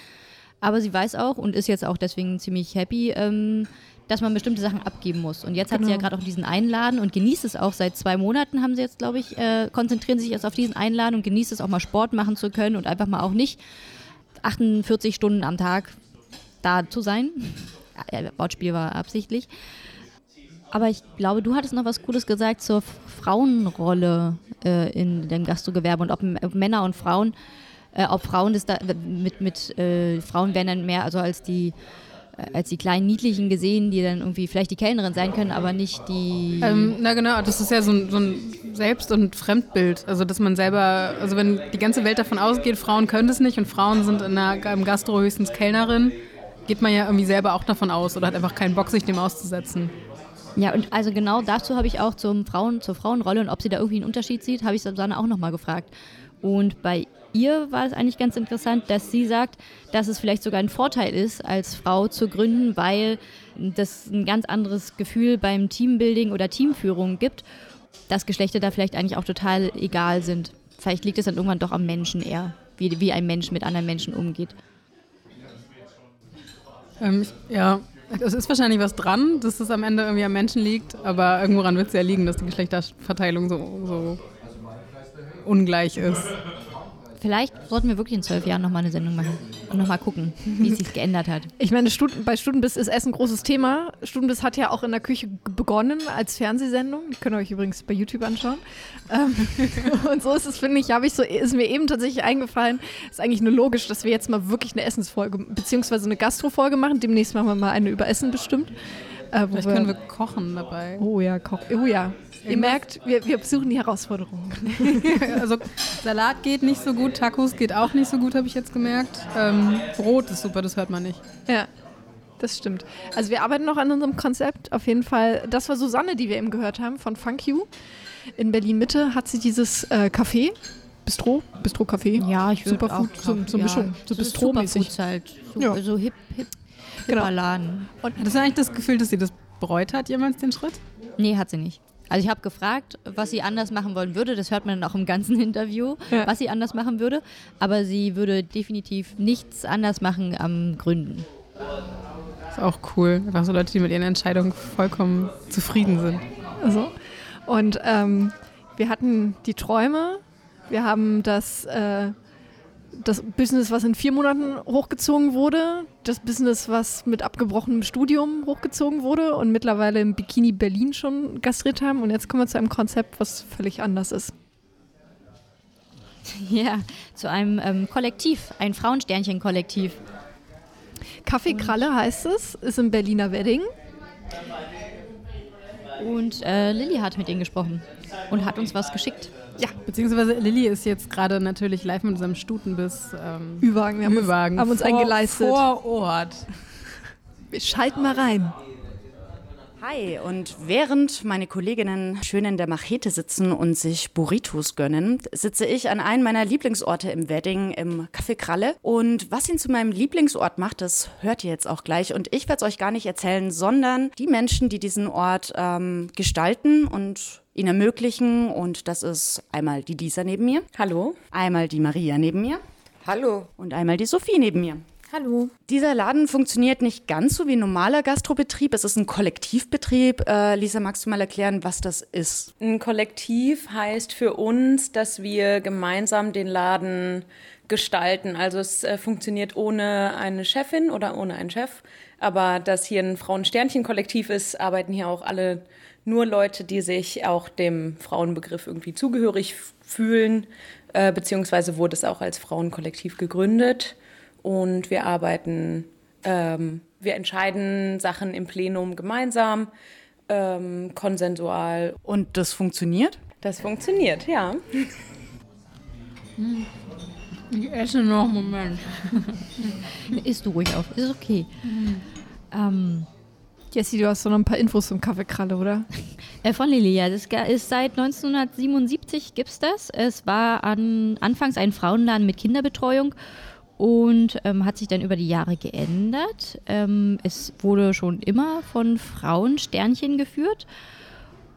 aber sie weiß auch und ist jetzt auch deswegen ziemlich happy, ähm, dass man bestimmte Sachen abgeben muss. Und jetzt genau. hat sie ja genau. gerade auch diesen Einladen und genießt es auch. Seit zwei Monaten haben sie jetzt, glaube ich, äh, konzentrieren sie sich jetzt auf diesen Einladen und genießt es auch mal Sport machen zu können und einfach mal auch nicht 48 Stunden am Tag da zu sein. Wortspiel war absichtlich. Aber ich glaube, du hattest noch was Gutes gesagt zur Frauenrolle äh, in dem Gastrogewerbe und ob, ob Männer und Frauen, äh, ob Frauen das da mit, mit äh, Frauen werden dann mehr also als die äh, als die kleinen Niedlichen gesehen, die dann irgendwie vielleicht die Kellnerin sein können, aber nicht die. Ähm, na genau, das ist ja so ein, so ein Selbst- und Fremdbild. Also dass man selber, also wenn die ganze Welt davon ausgeht, Frauen können das nicht und Frauen sind in der, im Gastro höchstens Kellnerin, geht man ja irgendwie selber auch davon aus oder hat einfach keinen Bock, sich dem auszusetzen. Ja, und also genau dazu habe ich auch zum Frauen, zur Frauenrolle und ob sie da irgendwie einen Unterschied sieht, habe ich Susanne auch nochmal gefragt. Und bei ihr war es eigentlich ganz interessant, dass sie sagt, dass es vielleicht sogar ein Vorteil ist, als Frau zu gründen, weil das ein ganz anderes Gefühl beim Teambuilding oder Teamführung gibt, dass Geschlechter da vielleicht eigentlich auch total egal sind. Vielleicht liegt es dann irgendwann doch am Menschen eher, wie, wie ein Mensch mit anderen Menschen umgeht. Ähm, ja, es ist wahrscheinlich was dran, dass es am Ende irgendwie am Menschen liegt, aber irgendworan wird es ja liegen, dass die Geschlechterverteilung so, so ungleich ist. Vielleicht sollten wir wirklich in zwölf Jahren nochmal eine Sendung machen und nochmal gucken, wie es sich geändert hat. Ich meine, Studen, bei Studenbiss ist Essen ein großes Thema. Studenbiss hat ja auch in der Küche begonnen als Fernsehsendung. Die könnt ihr euch übrigens bei YouTube anschauen. Ähm, und so ist es, finde ich, habe ich so, ist mir eben tatsächlich eingefallen, ist eigentlich nur logisch, dass wir jetzt mal wirklich eine Essensfolge, beziehungsweise eine Gastrofolge machen. Demnächst machen wir mal eine über Essen bestimmt. Äh, Vielleicht wir, können wir kochen dabei. Oh ja, kochen. Oh ja. Ihr merkt, wir, wir besuchen die Herausforderungen. also Salat geht nicht so gut, Tacos geht auch nicht so gut, habe ich jetzt gemerkt. Ähm, Brot ist super, das hört man nicht. Ja, das stimmt. Also wir arbeiten noch an unserem Konzept. Auf jeden Fall, das war Susanne, die wir eben gehört haben von Funk You. In Berlin-Mitte hat sie dieses äh, Café, Bistro, Bistro-Café. Ja, ich würde Superfood, auch, so, so ja, Mischung, so Bistro-mäßig. halt, so, ja. so hip, hip, genau. Laden. Und hast du eigentlich das Gefühl, dass sie das bereut hat, jemals den Schritt? Nee, hat sie nicht. Also ich habe gefragt, was sie anders machen wollen würde. Das hört man dann auch im ganzen Interview, ja. was sie anders machen würde. Aber sie würde definitiv nichts anders machen am Gründen. Ist auch cool. Einfach so Leute, die mit ihren Entscheidungen vollkommen zufrieden sind. Also. Und ähm, wir hatten die Träume. Wir haben das äh, das Business, was in vier Monaten hochgezogen wurde, das Business, was mit abgebrochenem Studium hochgezogen wurde und mittlerweile im Bikini Berlin schon gastriert haben. Und jetzt kommen wir zu einem Konzept, was völlig anders ist. Ja, zu einem ähm, Kollektiv, ein Frauensternchen-Kollektiv. Kaffeekralle heißt es, ist im Berliner Wedding. Und äh, Lilly hat mit ihnen gesprochen und hat uns was geschickt. Ja, beziehungsweise Lilly ist jetzt gerade natürlich live mit unserem Stutenbiss. Ähm, Ü-Wagen, wir haben Ü-Wagen uns, haben uns vor, eingeleistet. Vor Ort. Wir schalten mal rein. Hi, und während meine Kolleginnen schön in der Machete sitzen und sich Burritos gönnen, sitze ich an einem meiner Lieblingsorte im Wedding, im Café Kralle. Und was ihn zu meinem Lieblingsort macht, das hört ihr jetzt auch gleich. Und ich werde es euch gar nicht erzählen, sondern die Menschen, die diesen Ort ähm, gestalten und ihn ermöglichen. Und das ist einmal die Lisa neben mir. Hallo. Einmal die Maria neben mir. Hallo. Und einmal die Sophie neben mir. Hallo. Dieser Laden funktioniert nicht ganz so wie ein normaler Gastrobetrieb. Es ist ein Kollektivbetrieb. Äh, Lisa, magst du mal erklären, was das ist? Ein Kollektiv heißt für uns, dass wir gemeinsam den Laden gestalten. Also es äh, funktioniert ohne eine Chefin oder ohne einen Chef. Aber dass hier ein Frauensternchen-Kollektiv ist, arbeiten hier auch alle nur Leute, die sich auch dem Frauenbegriff irgendwie zugehörig fühlen. Äh, beziehungsweise wurde es auch als Frauenkollektiv gegründet und wir arbeiten, ähm, wir entscheiden Sachen im Plenum gemeinsam, ähm, konsensual. Und das funktioniert? Das funktioniert, ja. Ich esse noch einen Moment. Isst du ruhig auf, ist okay. Mhm. Ähm, Jessie, du hast doch noch ein paar Infos zum Kaffeekralle, oder? Äh, von Lili, ja. Das ist seit 1977 gibt es das. Es war an, anfangs ein Frauenladen mit Kinderbetreuung und ähm, hat sich dann über die Jahre geändert. Ähm, es wurde schon immer von Frauen Sternchen geführt.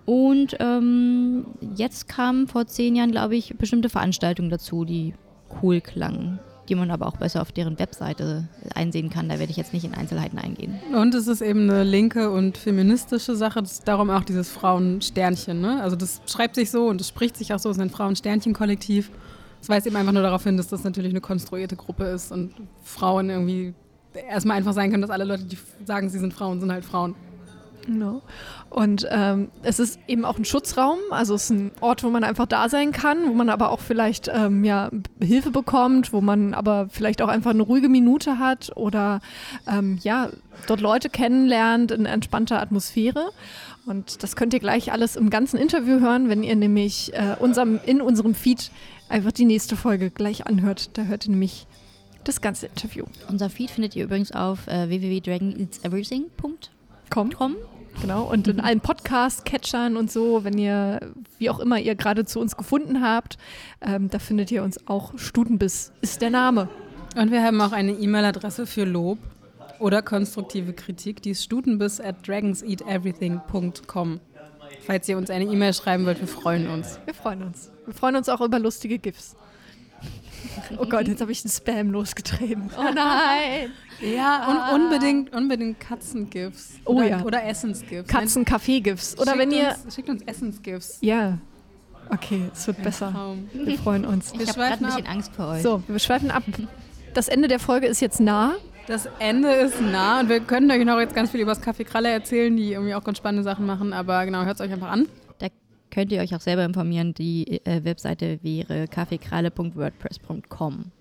Und ähm, jetzt kamen vor zehn Jahren, glaube ich, bestimmte Veranstaltungen dazu, die cool klangen, die man aber auch besser auf deren Webseite einsehen kann. Da werde ich jetzt nicht in Einzelheiten eingehen. Und es ist eben eine linke und feministische Sache. Das darum auch dieses Frauensternchen. Ne? Also das schreibt sich so und es spricht sich auch so. Es ist ein Frauensternchen-Kollektiv. Das weist eben einfach nur darauf hin, dass das natürlich eine konstruierte Gruppe ist und Frauen irgendwie erstmal einfach sein können, dass alle Leute, die sagen, sie sind Frauen, sind halt Frauen. Genau. Und ähm, es ist eben auch ein Schutzraum, also es ist ein Ort, wo man einfach da sein kann, wo man aber auch vielleicht ähm, ja, Hilfe bekommt, wo man aber vielleicht auch einfach eine ruhige Minute hat oder ähm, ja, dort Leute kennenlernt in entspannter Atmosphäre. Und das könnt ihr gleich alles im ganzen Interview hören, wenn ihr nämlich äh, unserem, in unserem Feed einfach die nächste Folge gleich anhört. Da hört ihr nämlich das ganze Interview. Unser Feed findet ihr übrigens auf äh, www.dragoneatseverything.com. Genau, und in allen Podcast-Catchern und so, wenn ihr, wie auch immer ihr gerade zu uns gefunden habt, ähm, da findet ihr uns auch. Stutenbiss ist der Name. Und wir haben auch eine E-Mail-Adresse für Lob oder konstruktive Kritik, die ist stutenbiss at dragonseateverything.com. Falls ihr uns eine E-Mail schreiben wollt, wir freuen uns. Wir freuen uns. Wir freuen uns auch über lustige GIFs. Oh Gott, jetzt habe ich einen Spam losgetrieben. Oh nein! Ja, un unbedingt, unbedingt Katzen-GIFs. Oh oder, ja. Oder Essens-GIFs. Katzen-Kaffee-GIFs. Oder schickt wenn ihr. Uns, schickt uns Essens-GIFs. Ja. Okay, es wird besser. Wir freuen uns. Ich habe gerade ein bisschen Angst vor euch. So, wir schweifen ab. Das Ende der Folge ist jetzt nah. Das Ende ist nah und wir können euch noch jetzt ganz viel über das Café Kralle erzählen, die irgendwie auch ganz spannende Sachen machen, aber genau, hört es euch einfach an. Da könnt ihr euch auch selber informieren. Die äh, Webseite wäre kaffeekralle.wordpress.com.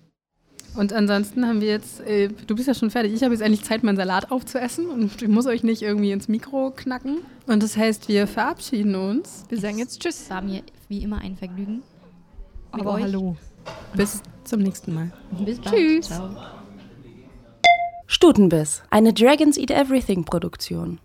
Und ansonsten haben wir jetzt, äh, du bist ja schon fertig, ich habe jetzt endlich Zeit, meinen Salat aufzuessen und ich muss euch nicht irgendwie ins Mikro knacken. Und das heißt, wir verabschieden uns. Wir sagen jetzt Tschüss. War mir wie immer ein Vergnügen. Aber hallo. Bis zum nächsten Mal. Bis bald. Tschüss. Ciao. Stutenbiss, eine Dragons Eat Everything Produktion.